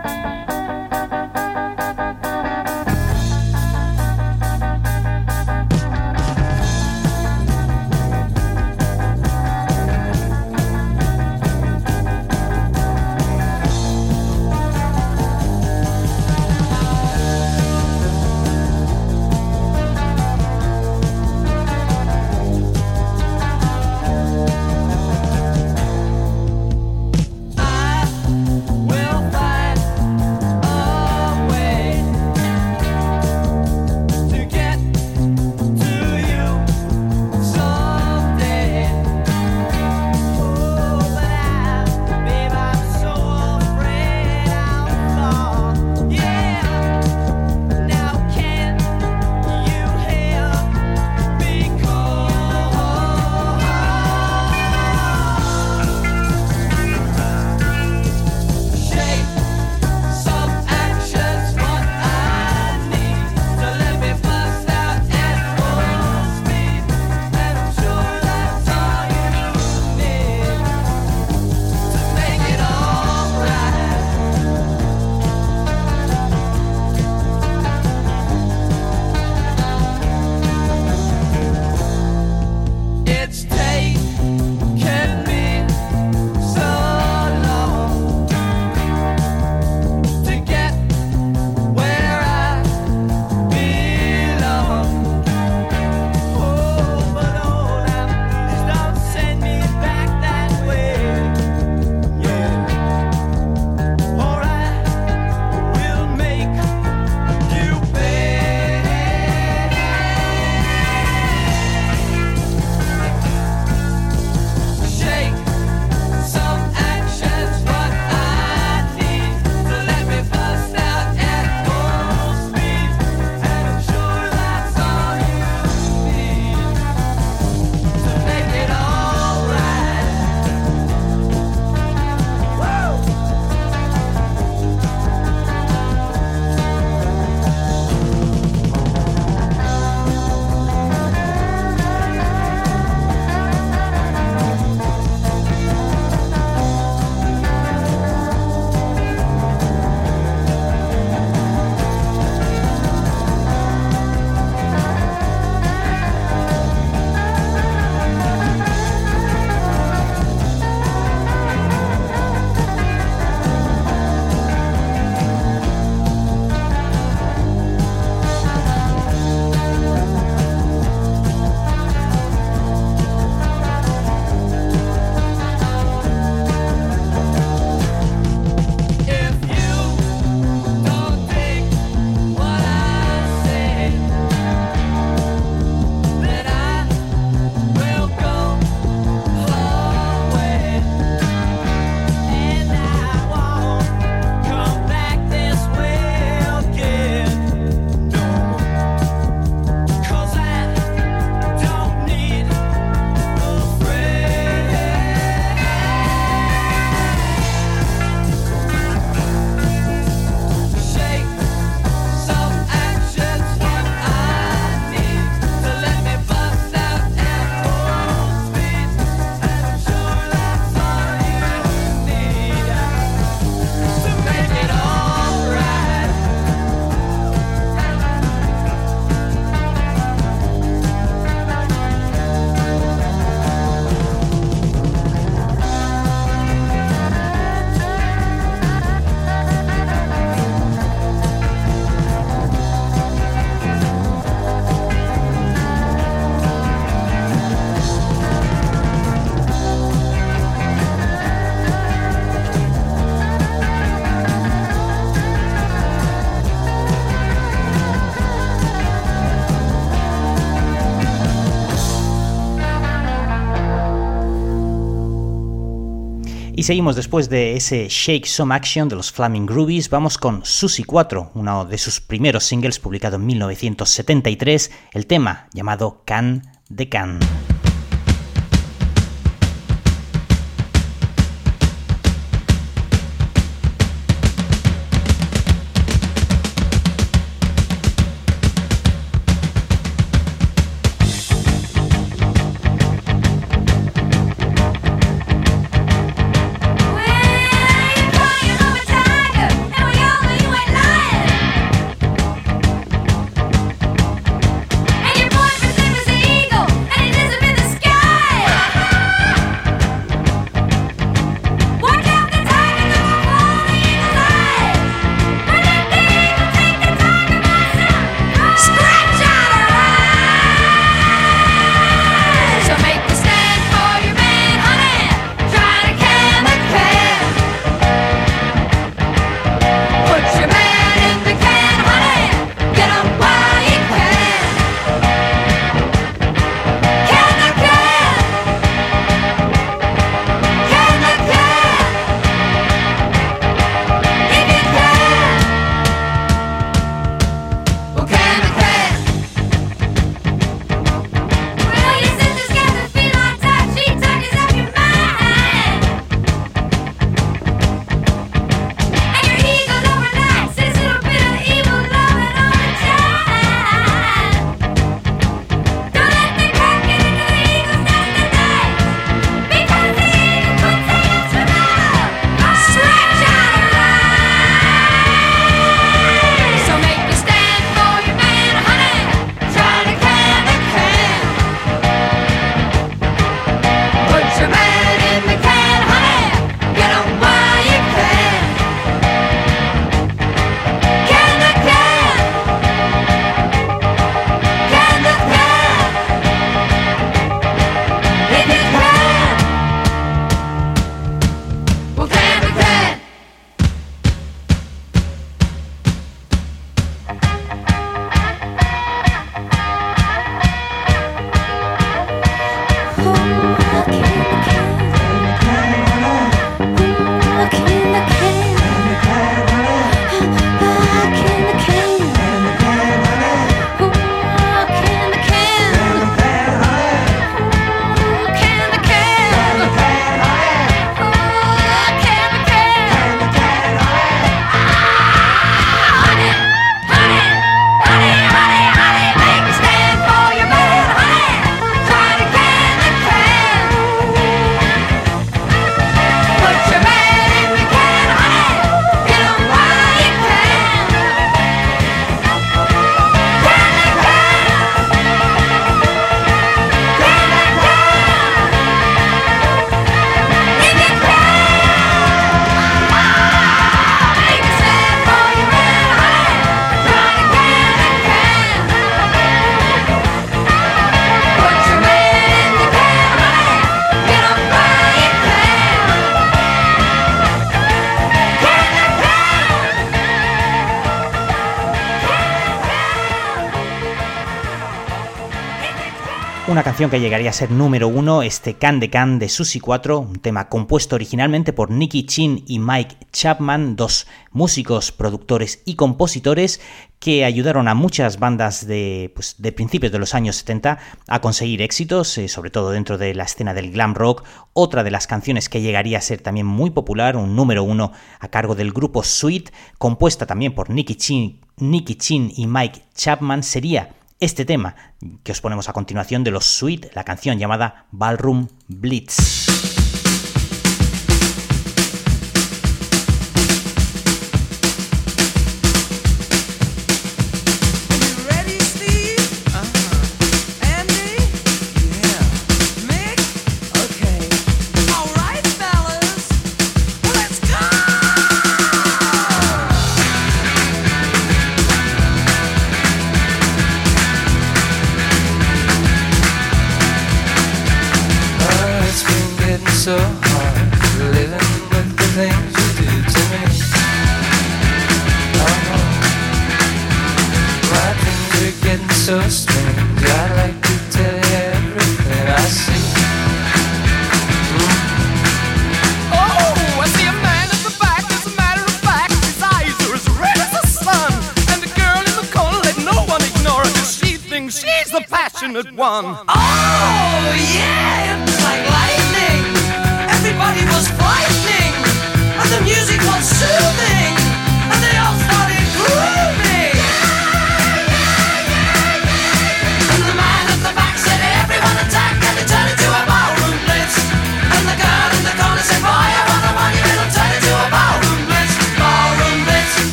Y seguimos después de ese Shake Some Action de los Flaming Groovies, vamos con Susie 4, uno de sus primeros singles publicado en 1973, el tema llamado Can de Can. Canción que llegaría a ser número uno, este Can de Can de Susi 4, un tema compuesto originalmente por Nicky Chin y Mike Chapman, dos músicos, productores y compositores que ayudaron a muchas bandas de, pues, de principios de los años 70 a conseguir éxitos, eh, sobre todo dentro de la escena del glam rock. Otra de las canciones que llegaría a ser también muy popular, un número uno a cargo del grupo Sweet, compuesta también por Nicky Chin, Nicky Chin y Mike Chapman, sería este tema que os ponemos a continuación de los Sweet, la canción llamada Ballroom Blitz.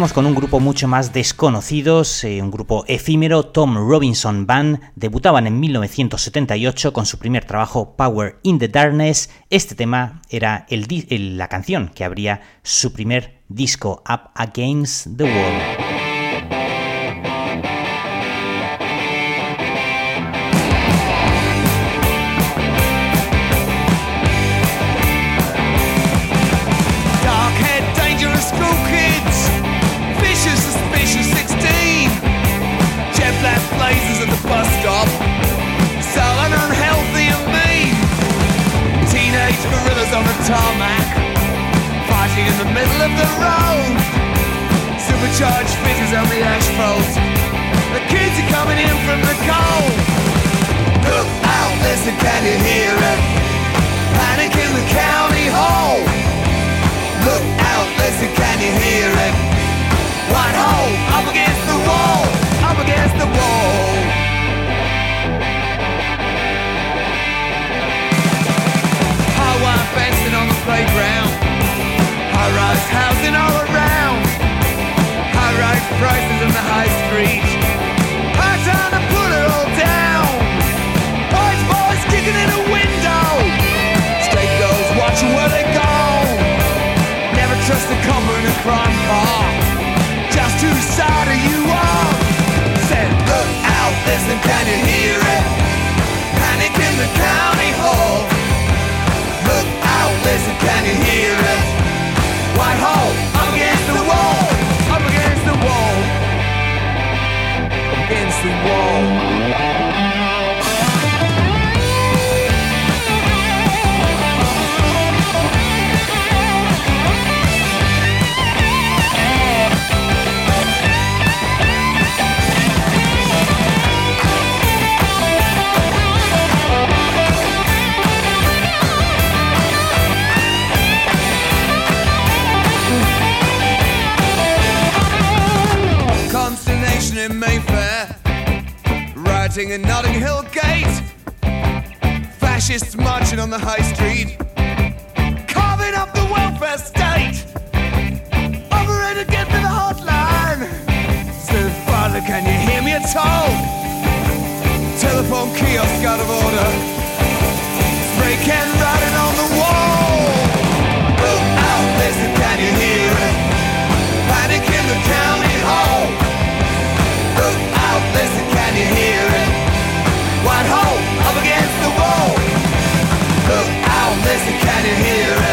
Con un grupo mucho más desconocidos, eh, un grupo efímero, Tom Robinson Band, debutaban en 1978 con su primer trabajo Power in the Darkness, este tema era el, la canción que abría su primer disco Up Against the Wall. listen, can you hear it? Panic in the county hall. Look out, listen, can you hear it? Whitehall, I'm against the wall. I'm against the wall. Against the wall. rioting in Notting Hill Gate. Fascists marching on the high street, carving up the welfare state. Operator, get to the hotline. So, Father, can you hear me at all? Telephone kiosk out of order. Spray can writing on the wall. Look out, listen, can you hear it? Panic in the town. right here.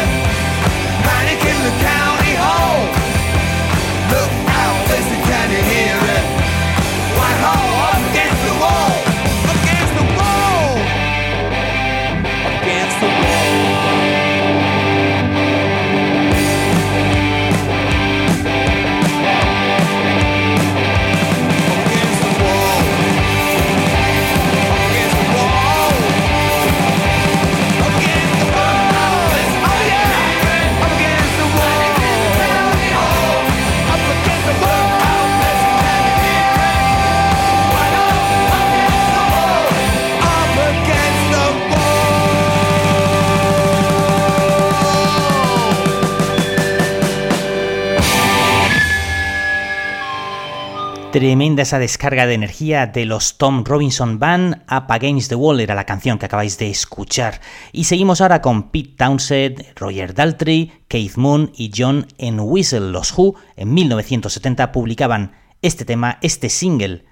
Tremenda esa descarga de energía de los Tom Robinson Band Up Against the Wall era la canción que acabáis de escuchar. Y seguimos ahora con Pete Townsend, Roger Daltrey, Keith Moon y John Entwistle. Los Who en 1970 publicaban este tema, este single,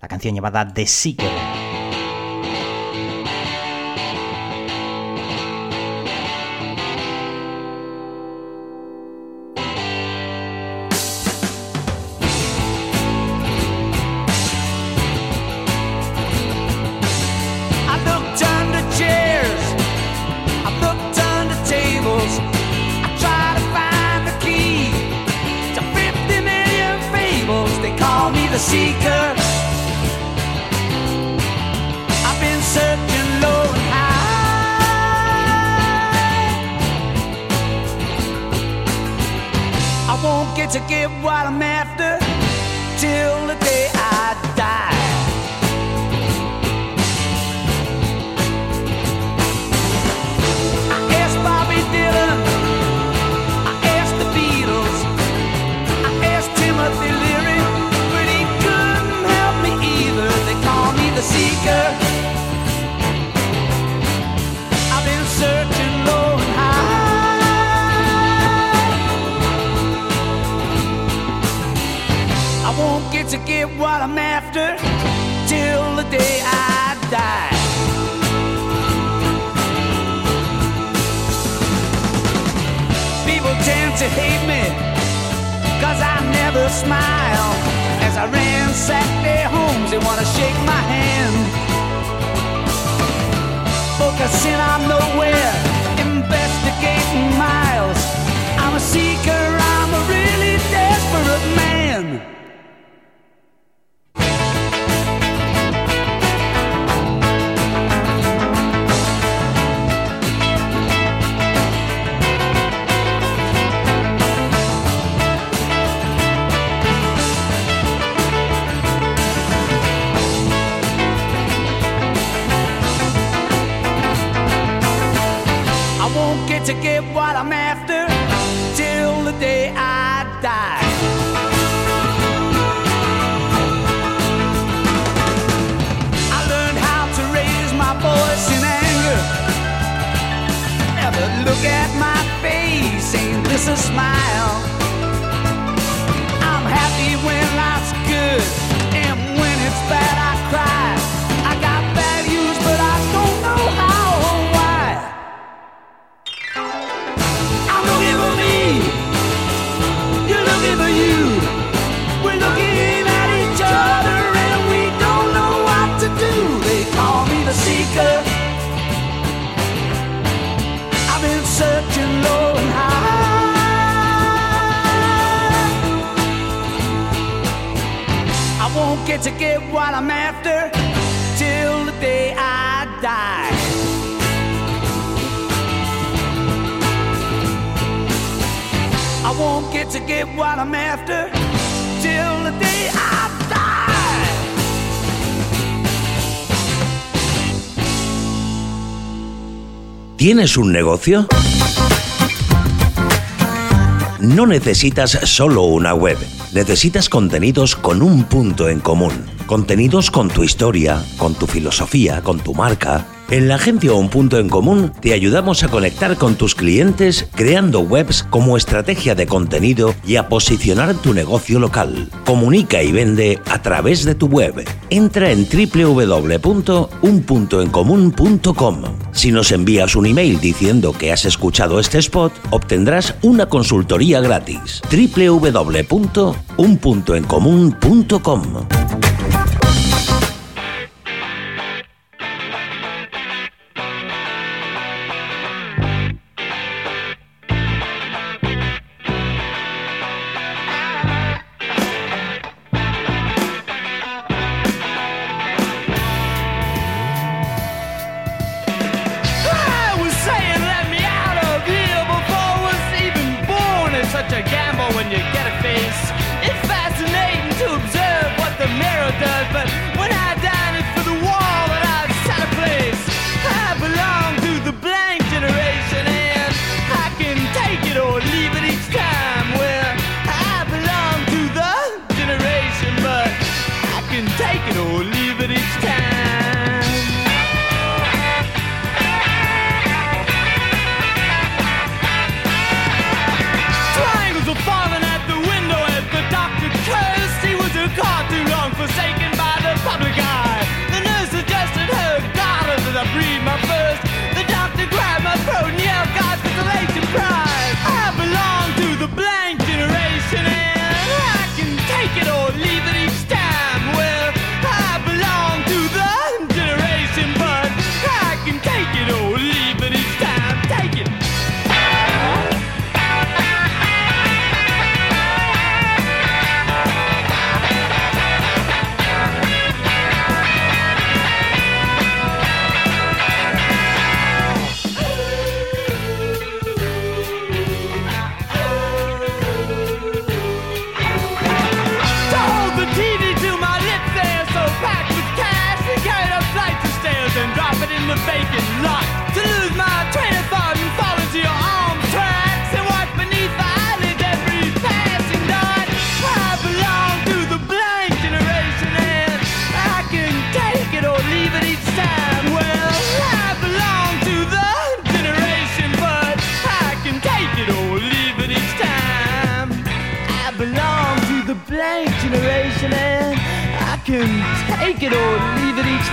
la canción llamada The Seeker. ¿Tienes un negocio? No necesitas solo una web, necesitas contenidos con un punto en común. Contenidos con tu historia, con tu filosofía, con tu marca. En la agencia Un Punto en Común te ayudamos a conectar con tus clientes creando webs como estrategia de contenido y a posicionar tu negocio local. Comunica y vende a través de tu web. Entra en www.unpuntoencomún.com. Si nos envías un email diciendo que has escuchado este spot, obtendrás una consultoría gratis. www.unpuntoencomún.com.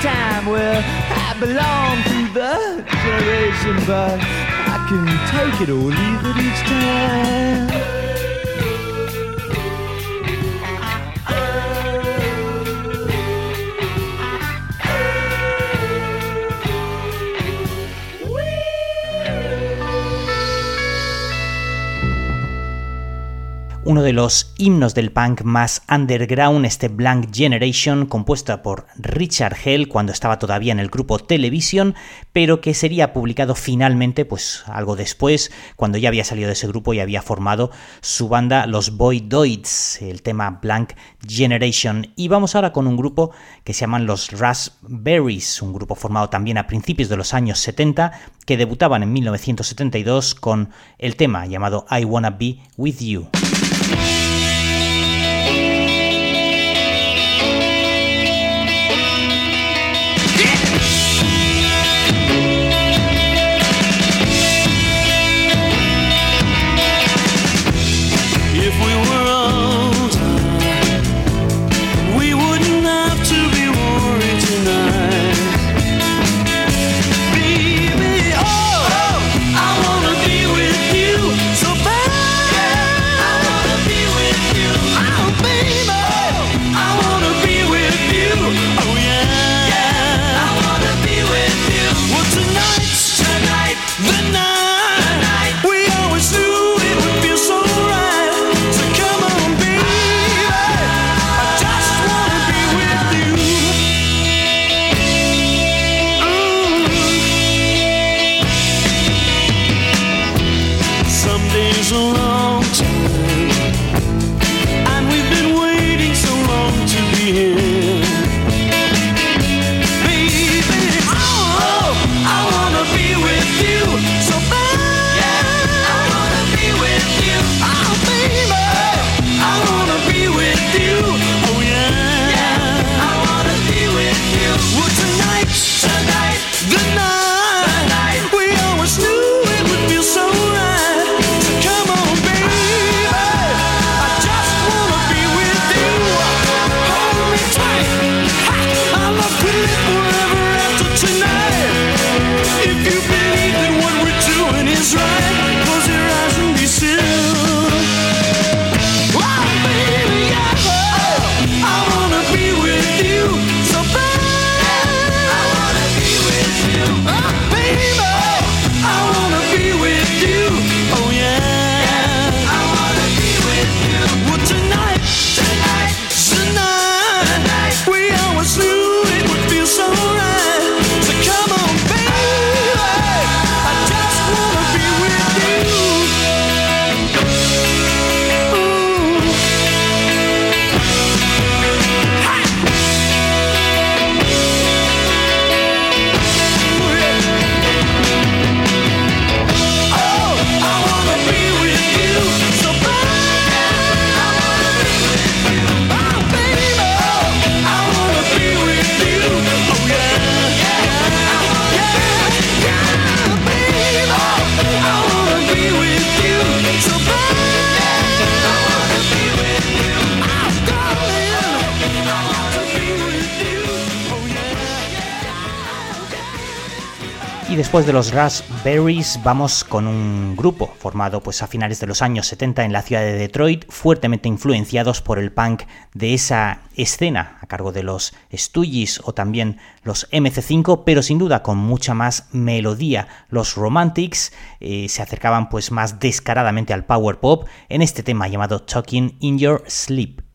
time. I belong to the generation, but I can take it or leave it each time. Uno de los himnos del punk más underground, este Blank Generation, compuesta por Richard Hell cuando estaba todavía en el grupo Television, pero que sería publicado finalmente, pues algo después, cuando ya había salido de ese grupo y había formado su banda Los Boy Doids, el tema Blank Generation. Y vamos ahora con un grupo que se llaman los Raspberries, un grupo formado también a principios de los años 70, que debutaban en 1972 con el tema llamado I Wanna Be With You. después de los Raspberries vamos con un grupo formado pues a finales de los años 70 en la ciudad de Detroit, fuertemente influenciados por el punk de esa escena a cargo de los Stooges o también los MC5, pero sin duda con mucha más melodía. Los Romantics eh, se acercaban pues más descaradamente al power pop en este tema llamado Talking in Your Sleep.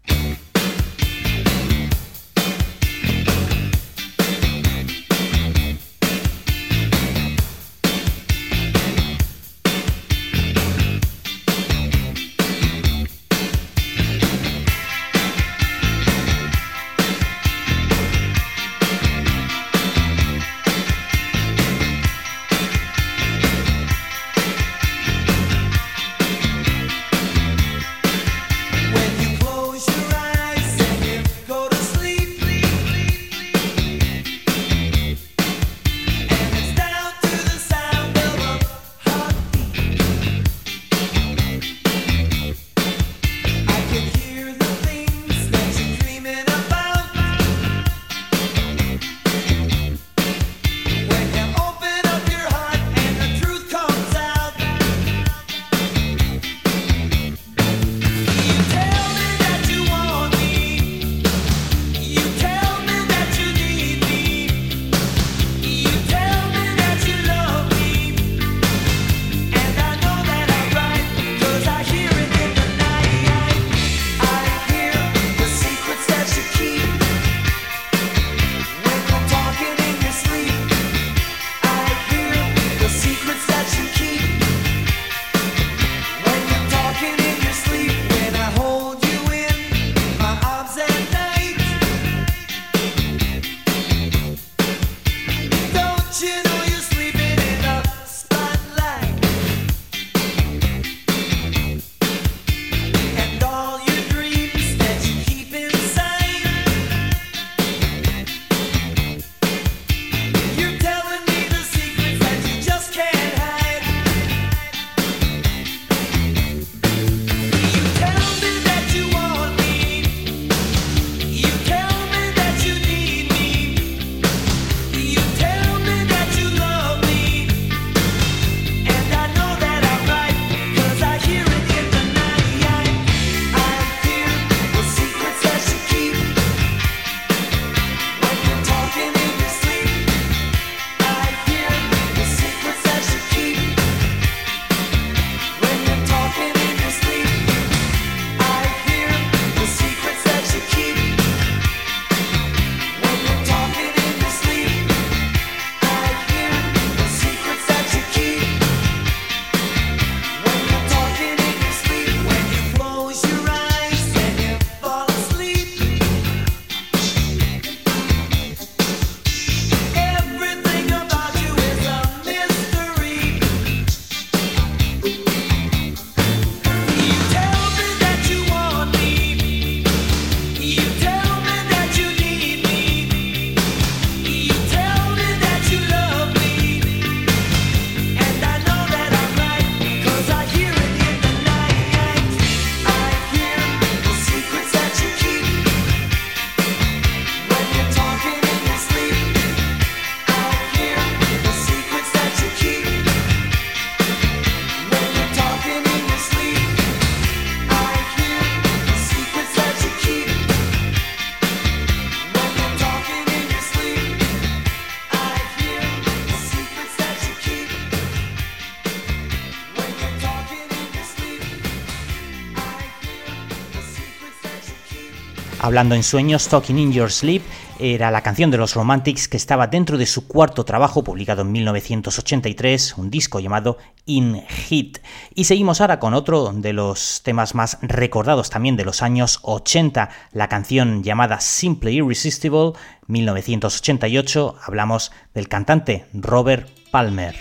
Hablando en sueños, Talking in Your Sleep era la canción de los Romantics que estaba dentro de su cuarto trabajo publicado en 1983, un disco llamado In Hit. Y seguimos ahora con otro de los temas más recordados también de los años 80, la canción llamada Simple Irresistible, 1988. Hablamos del cantante Robert Palmer.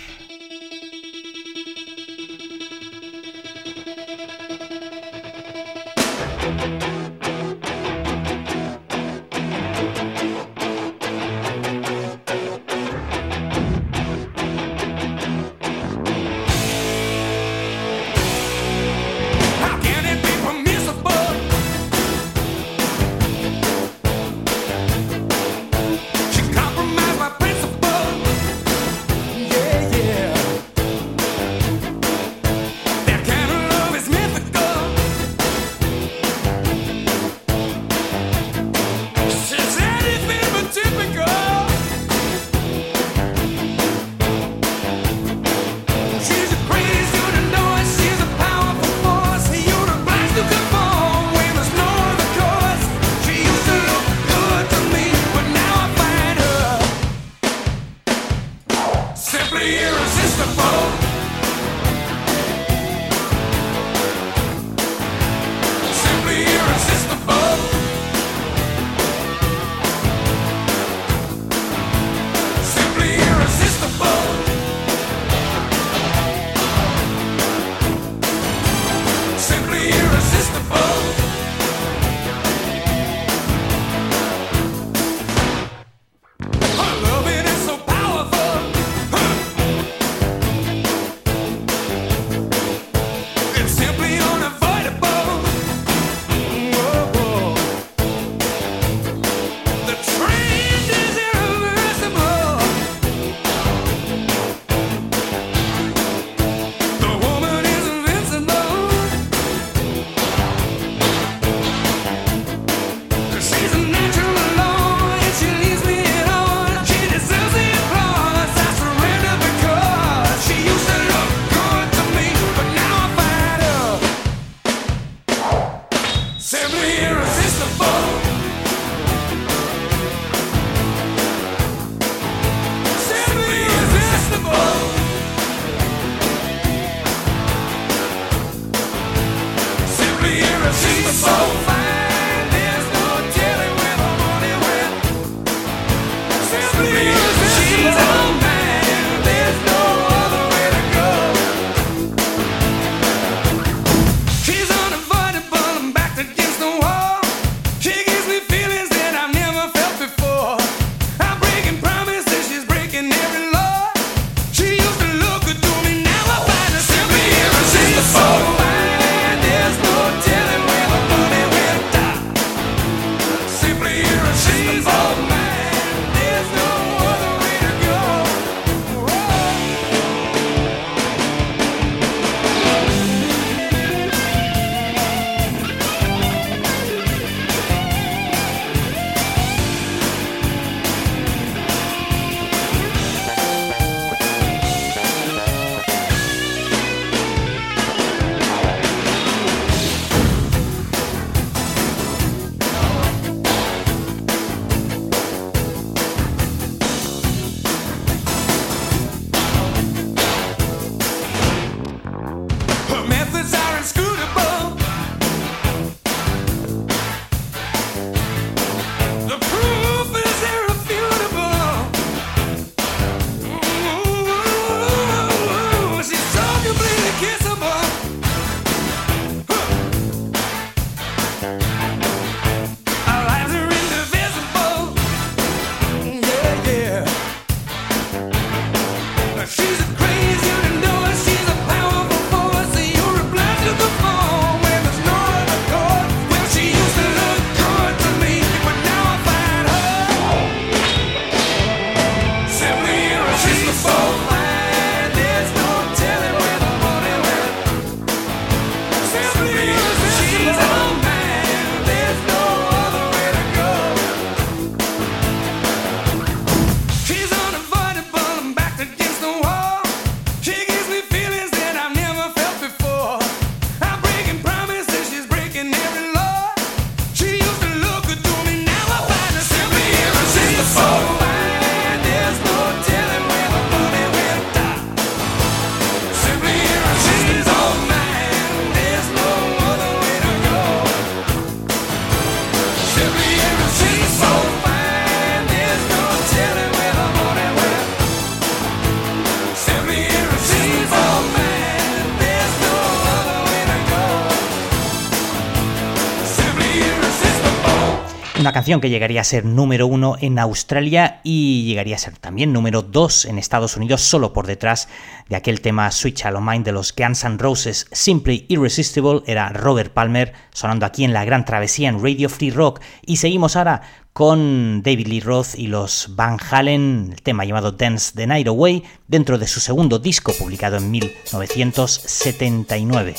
canción que llegaría a ser número uno en Australia y llegaría a ser también número dos en Estados Unidos, solo por detrás de aquel tema Switch All Mind de los Guns N' Roses, Simply Irresistible, era Robert Palmer, sonando aquí en la gran travesía en Radio Free Rock. Y seguimos ahora con David Lee Roth y los Van Halen, el tema llamado Dance the Night Away, dentro de su segundo disco publicado en 1979.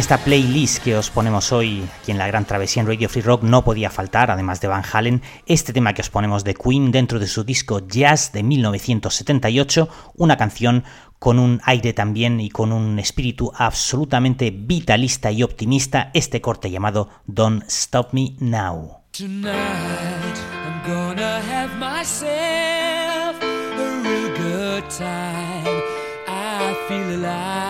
Esta playlist que os ponemos hoy aquí en la Gran Travesía en Radio Free Rock no podía faltar, además de Van Halen, este tema que os ponemos de Queen dentro de su disco Jazz de 1978, una canción con un aire también y con un espíritu absolutamente vitalista y optimista, este corte llamado Don't Stop Me Now. Tonight I'm gonna have myself a real good time. I feel alive.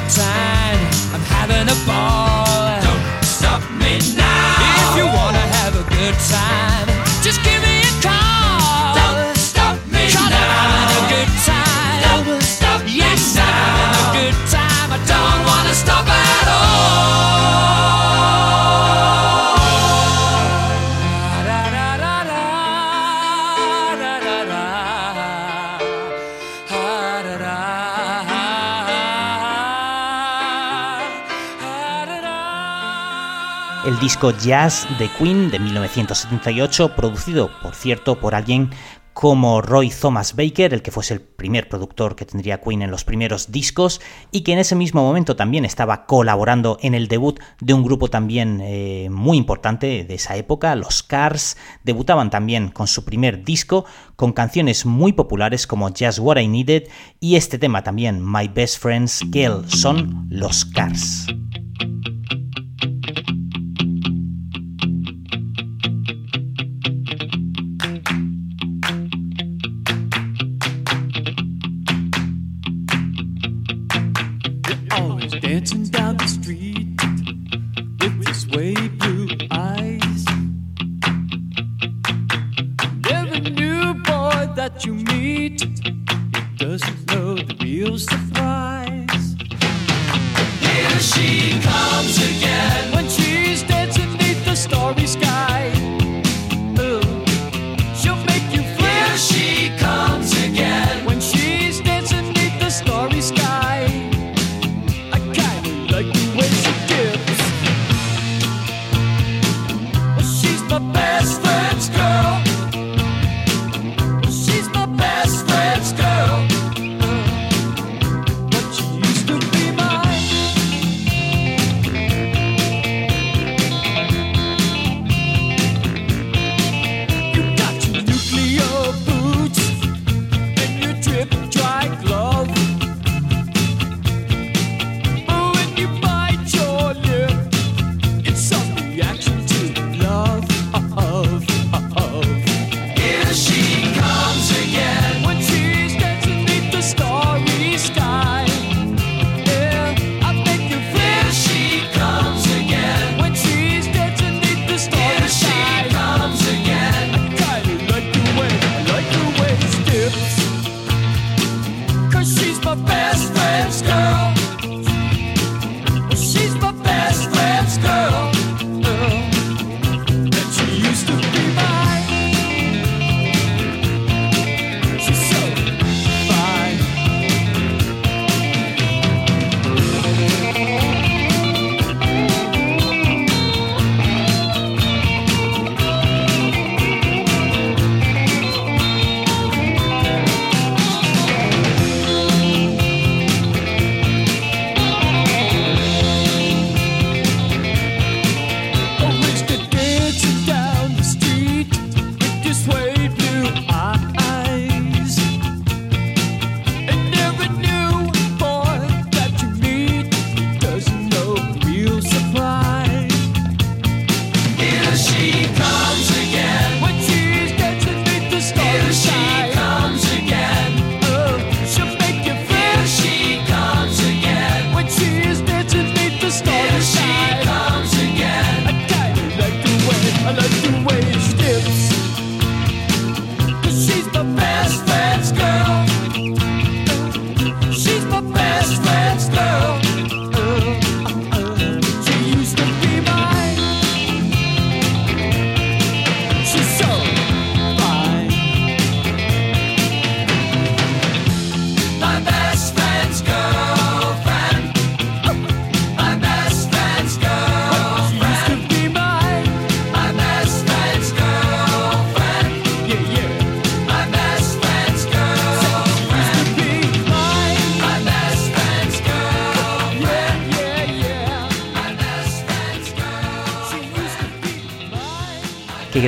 Time. I'm having a ball. Disco Jazz de Queen de 1978, producido, por cierto, por alguien como Roy Thomas Baker, el que fuese el primer productor que tendría Queen en los primeros discos y que en ese mismo momento también estaba colaborando en el debut de un grupo también eh, muy importante de esa época, los Cars, debutaban también con su primer disco con canciones muy populares como Just What I Needed y este tema también, My Best Friend's Girl, son los Cars. Dancing down the street with his way blue eyes. Every new boy that you meet doesn't know the real surprise. Here she Qué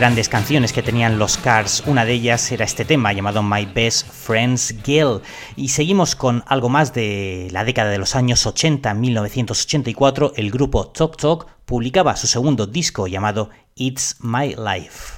grandes canciones que tenían los Cars. Una de ellas era este tema llamado My Best Friend's Girl. Y seguimos con algo más de la década de los años 80, 1984. El grupo Talk Talk publicaba su segundo disco llamado It's My Life.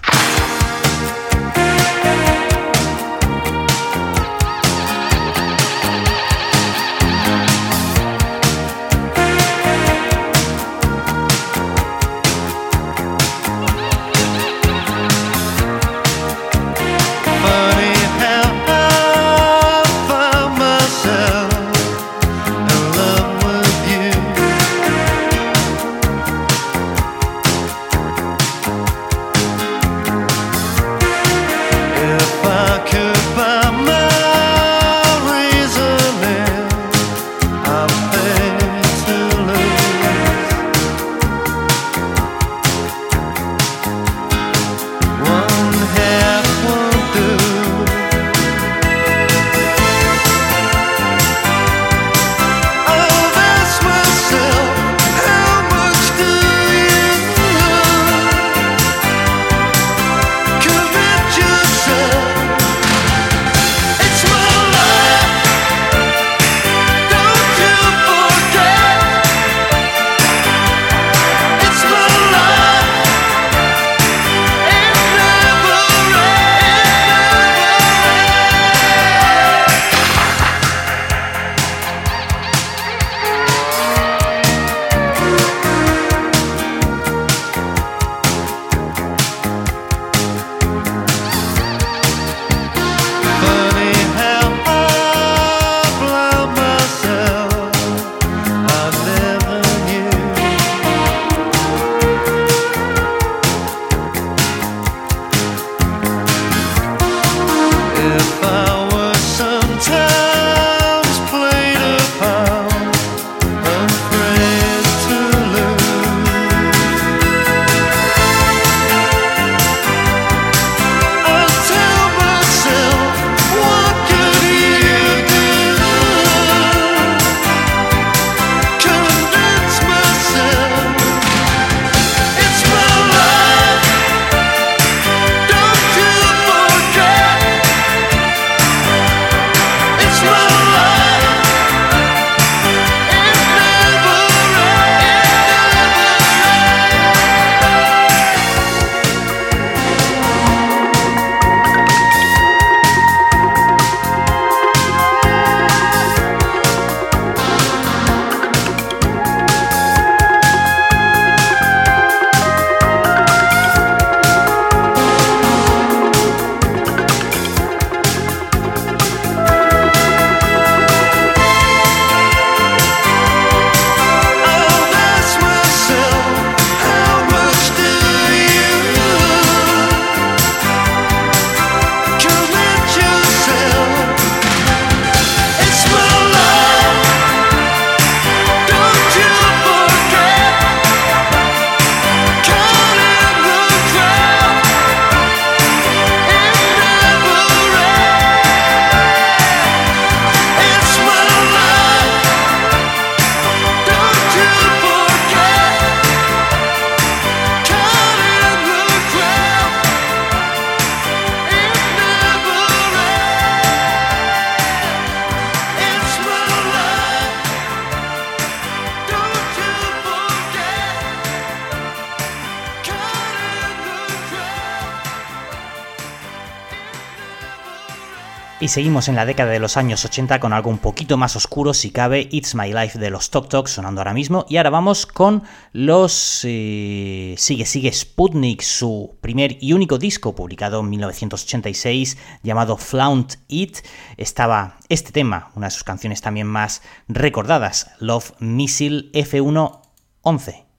seguimos en la década de los años 80 con algo un poquito más oscuro, si cabe, It's My Life de los Tok Tok sonando ahora mismo. Y ahora vamos con los... Eh, sigue, sigue Sputnik, su primer y único disco publicado en 1986 llamado Flaunt It. Estaba este tema, una de sus canciones también más recordadas, Love Missile F1 11.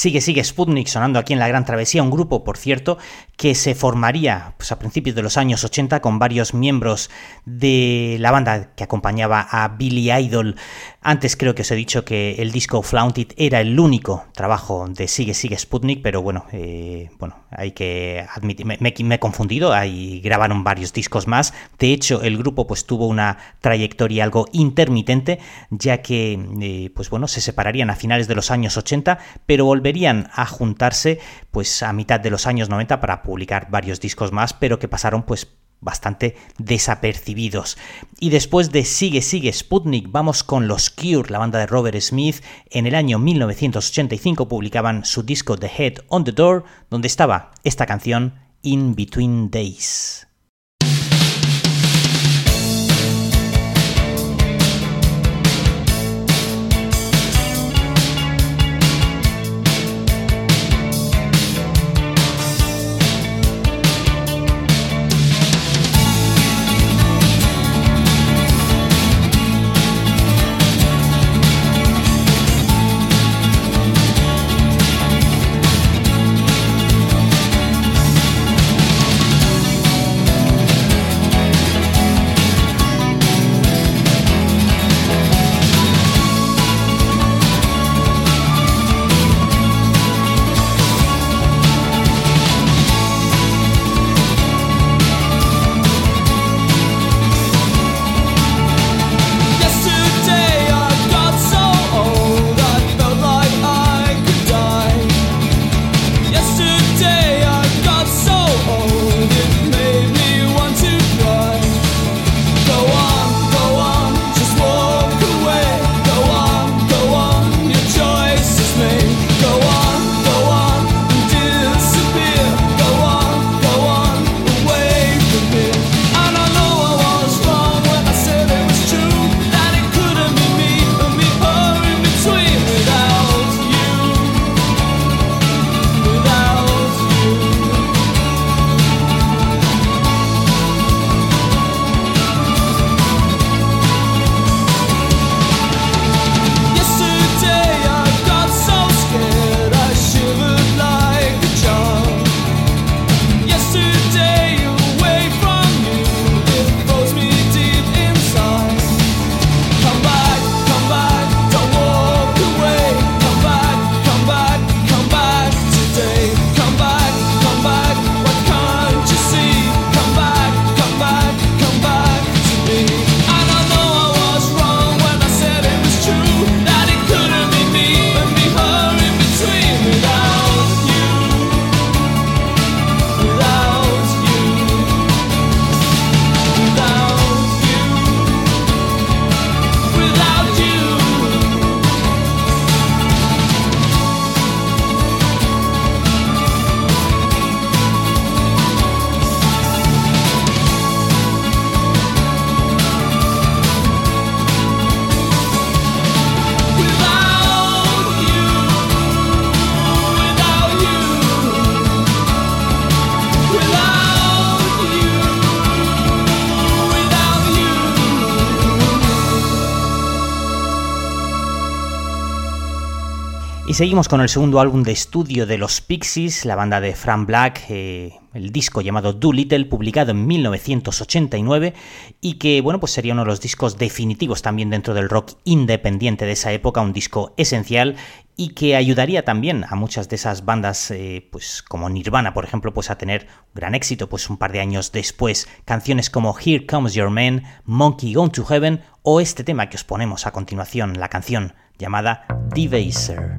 Sigue, sigue Sputnik sonando aquí en la Gran Travesía, un grupo, por cierto, que se formaría pues, a principios de los años 80 con varios miembros de la banda que acompañaba a Billy Idol. Antes creo que os he dicho que el disco Flaunted era el único trabajo de Sigue, sigue Sputnik, pero bueno, eh, hay que admitir, me, he confundido, ahí grabaron varios discos más. De hecho, el grupo pues tuvo una trayectoria algo intermitente, ya que eh, pues bueno, se separarían a finales de los años 80, pero volverían a juntarse pues a mitad de los años 90 para publicar varios discos más, pero que pasaron pues bastante desapercibidos. Y después de Sigue Sigue Sputnik, vamos con los Cure, la banda de Robert Smith. En el año 1985 publicaban su disco The Head on the Door, donde estaba esta canción In Between Days. Y seguimos con el segundo álbum de estudio de los Pixies, la banda de Frank Black, eh, el disco llamado Doolittle, publicado en 1989 y que, bueno, pues sería uno de los discos definitivos también dentro del rock independiente de esa época, un disco esencial y que ayudaría también a muchas de esas bandas, eh, pues como Nirvana, por ejemplo, pues a tener gran éxito, pues un par de años después, canciones como Here Comes Your Man, Monkey Gone to Heaven o este tema que os ponemos a continuación, la canción llamada Devaser.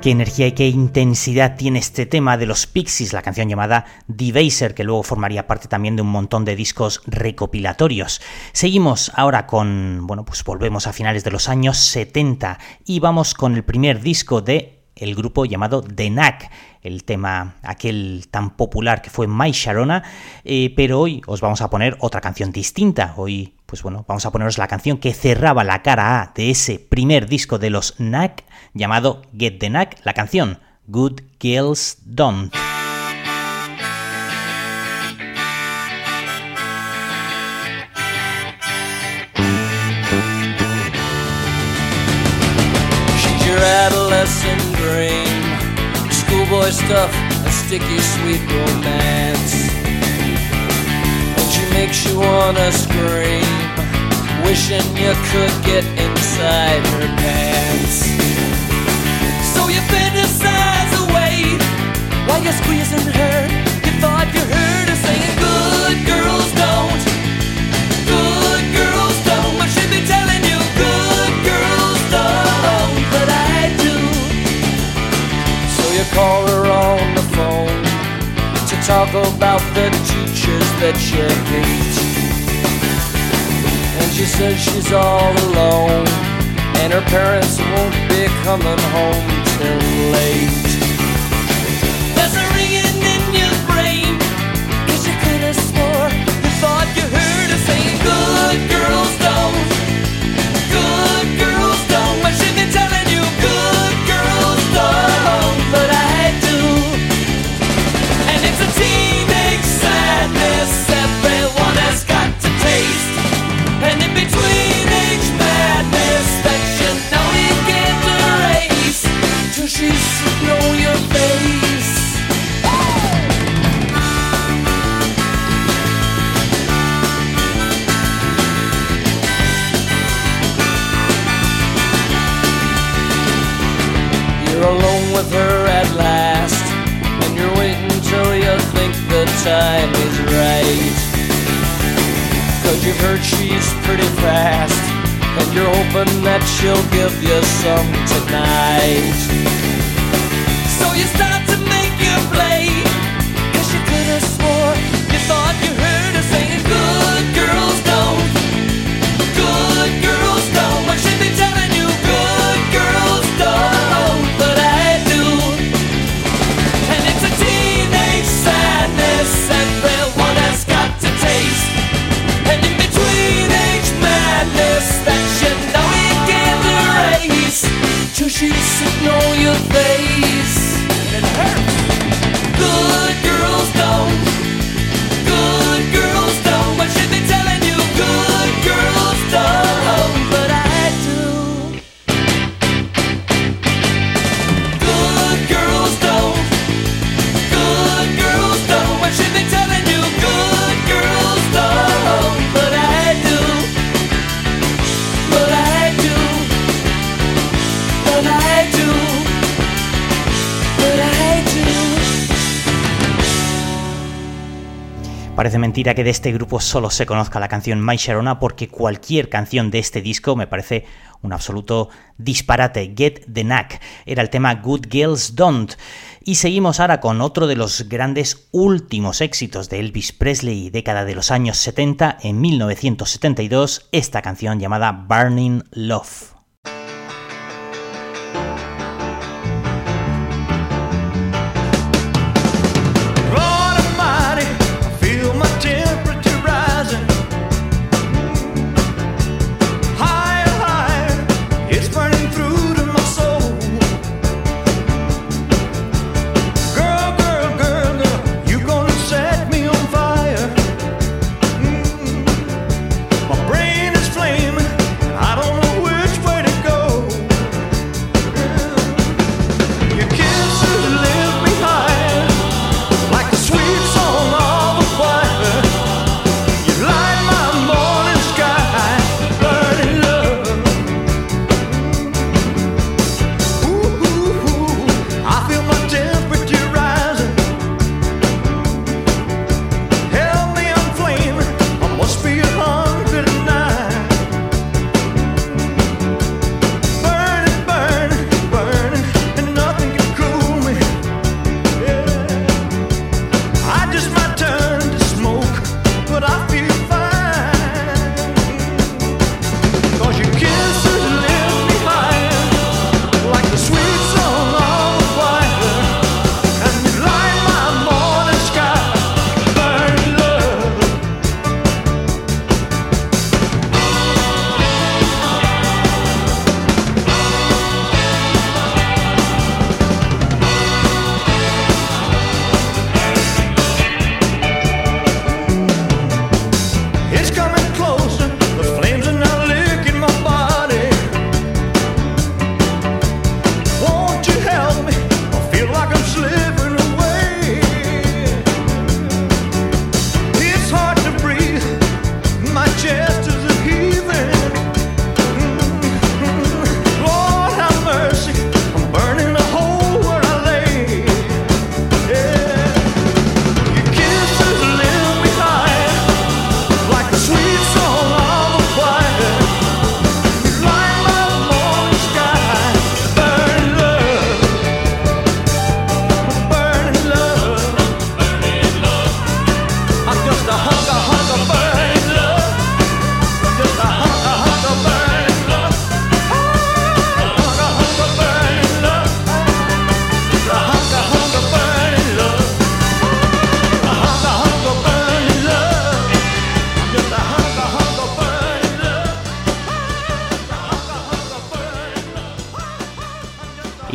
Qué energía y qué intensidad tiene este tema de los Pixies, la canción llamada Devaser, que luego formaría parte también de un montón de discos recopilatorios. Seguimos ahora con, bueno, pues volvemos a finales de los años 70 y vamos con el primer disco de el grupo llamado The Knack, el tema aquel tan popular que fue My Sharona, eh, pero hoy os vamos a poner otra canción distinta. Hoy, pues bueno, vamos a poneros la canción que cerraba la cara A de ese primer disco de los Knack llamado Get the Knack, la canción Good Girls Don't. Dream. Schoolboy stuff, a sticky sweet romance. And she makes you wanna scream, wishing you could get inside her pants. So you fantasize away while you're squeezing her. Talk about the teachers that you hate. And she says she's all alone, and her parents won't be coming home till late. The time is right. Cause you've heard she's pretty fast, and you're hoping that she'll give you some tonight. So you start to make madness that you know you can't erase. Till she's sitting on your face. And it hurts. Parece mentira que de este grupo solo se conozca la canción My Sharona porque cualquier canción de este disco me parece un absoluto disparate. Get the Knack era el tema Good Girls Don't. Y seguimos ahora con otro de los grandes últimos éxitos de Elvis Presley, década de los años 70, en 1972, esta canción llamada Burning Love.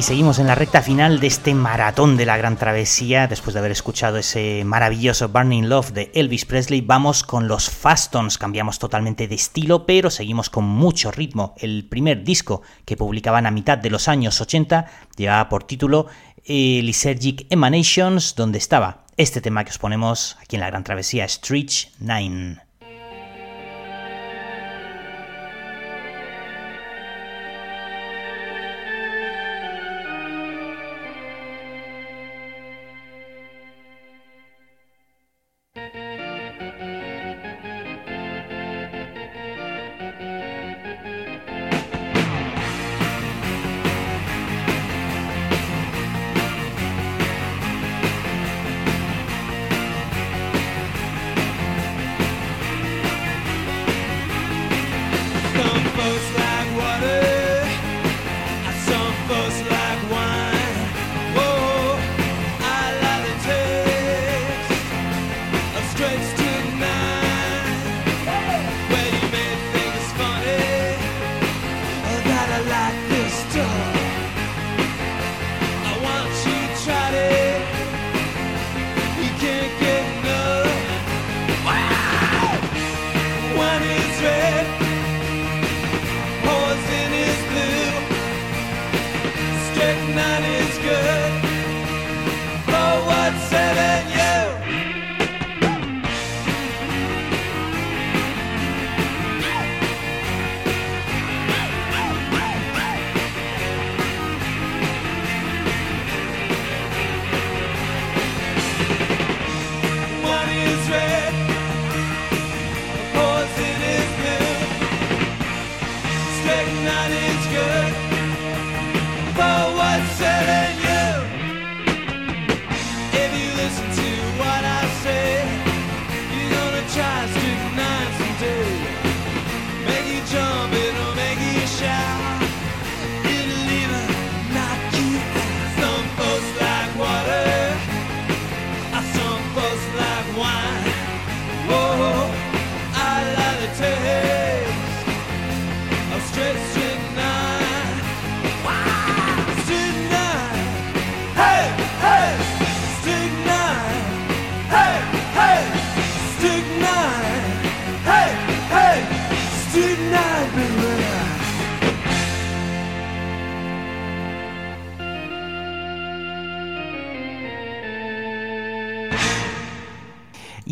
Seguimos en la recta final de este maratón de la gran travesía. Después de haber escuchado ese maravilloso Burning Love de Elvis Presley, vamos con los Fastons. Cambiamos totalmente de estilo, pero seguimos con mucho ritmo. El primer disco que publicaban a mitad de los años 80 llevaba por título eh, Lysergic Emanations, donde estaba este tema que os ponemos aquí en la gran travesía, Stretch 9.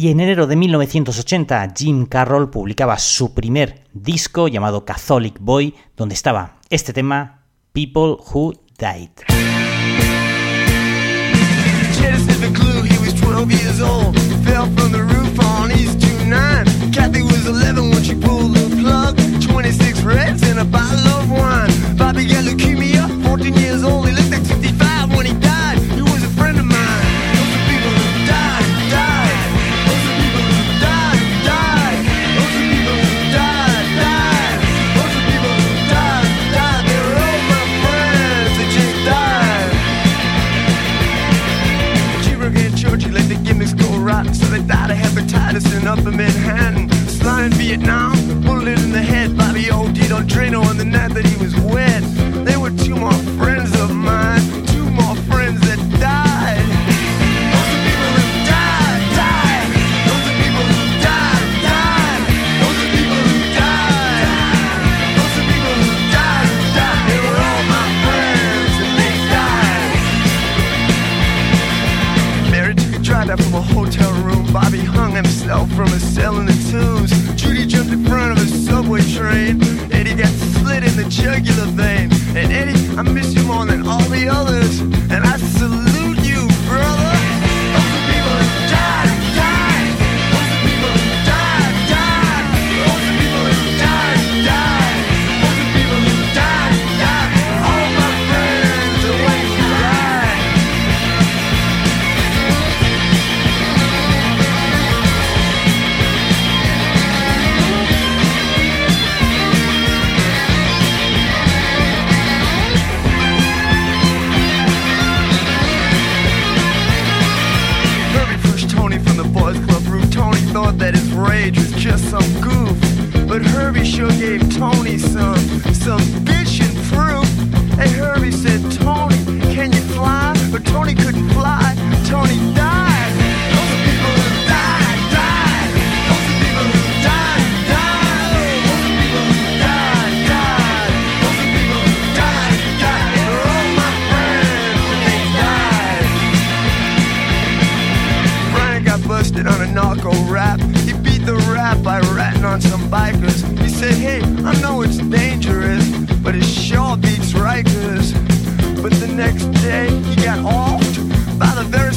Y en enero de 1980 Jim Carroll publicaba su primer disco llamado Catholic Boy, donde estaba este tema, People Who Died. Six reds and a bottle of wine. Bobby got leukemia, 14 years old, he looked like 55. Madison, Upper Manhattan. Sly in Vietnam, bullet in the head by the old on Drano on the night that he was wet. They were two more from a cell in the tombs. Judy jumped in front of a subway train. Eddie got slit in the jugular vein. And Eddie, I miss you more than all the others. And I salute. just some goof. But Herbie sure gave Tony some, some vision proof. And Herbie said, Tony, can you fly? But Tony couldn't fly, Tony died. Those are people who died, died. Those are people who died, died. Those are people who died, died. They're all my friends, died. Got busted on a narco rap rap I ratting on some bikers. He said, hey, I know it's dangerous, but it sure beats Rikers. But the next day, he got off by the very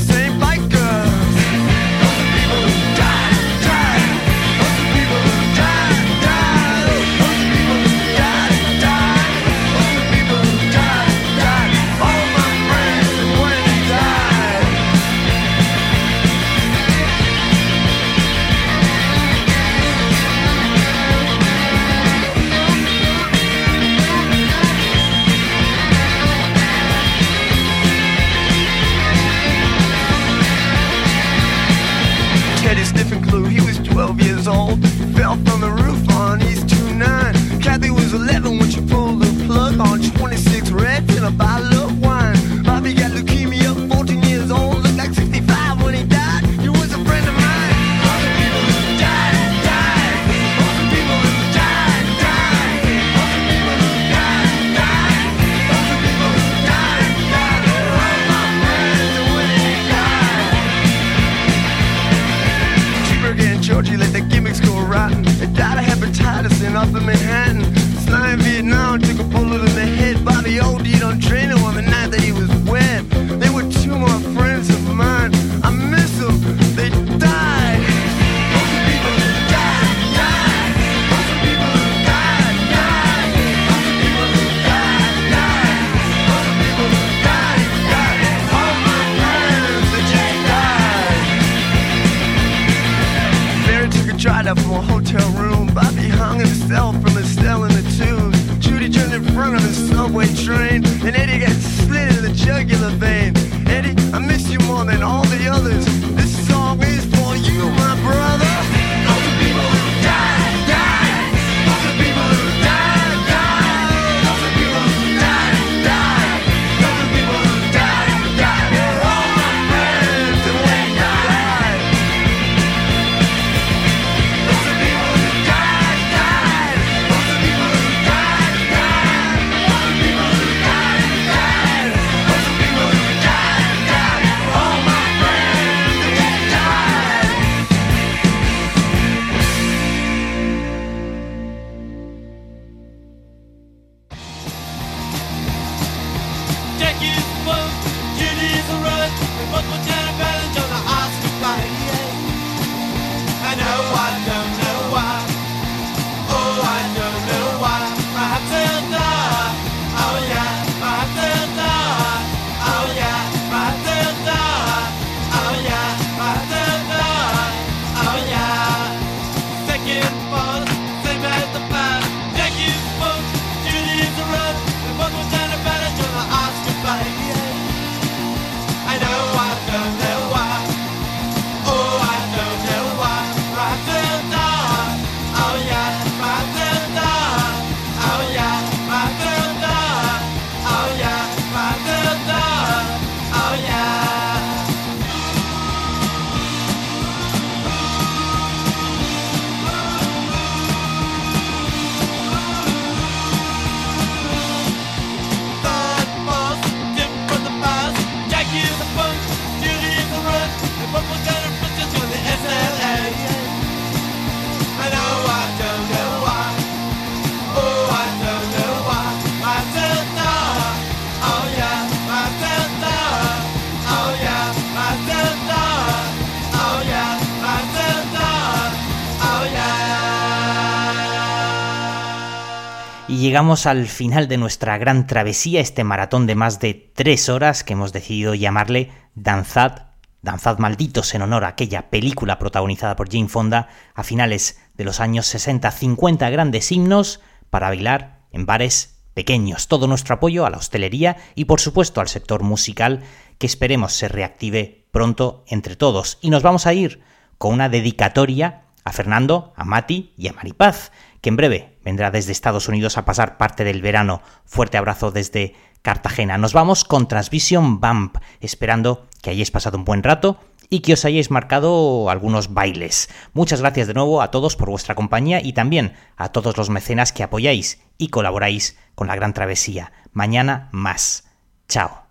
llegamos al final de nuestra gran travesía, este maratón de más de tres horas que hemos decidido llamarle Danzad, Danzad Malditos en honor a aquella película protagonizada por Jane Fonda a finales de los años 60. 50 grandes himnos para bailar en bares pequeños. Todo nuestro apoyo a la hostelería y por supuesto al sector musical que esperemos se reactive pronto entre todos. Y nos vamos a ir con una dedicatoria a Fernando, a Mati y a Maripaz, que en breve vendrá desde Estados Unidos a pasar parte del verano. Fuerte abrazo desde Cartagena. Nos vamos con Transvision Bump, esperando que hayáis pasado un buen rato y que os hayáis marcado algunos bailes. Muchas gracias de nuevo a todos por vuestra compañía y también a todos los mecenas que apoyáis y colaboráis con la gran travesía. Mañana más. Chao.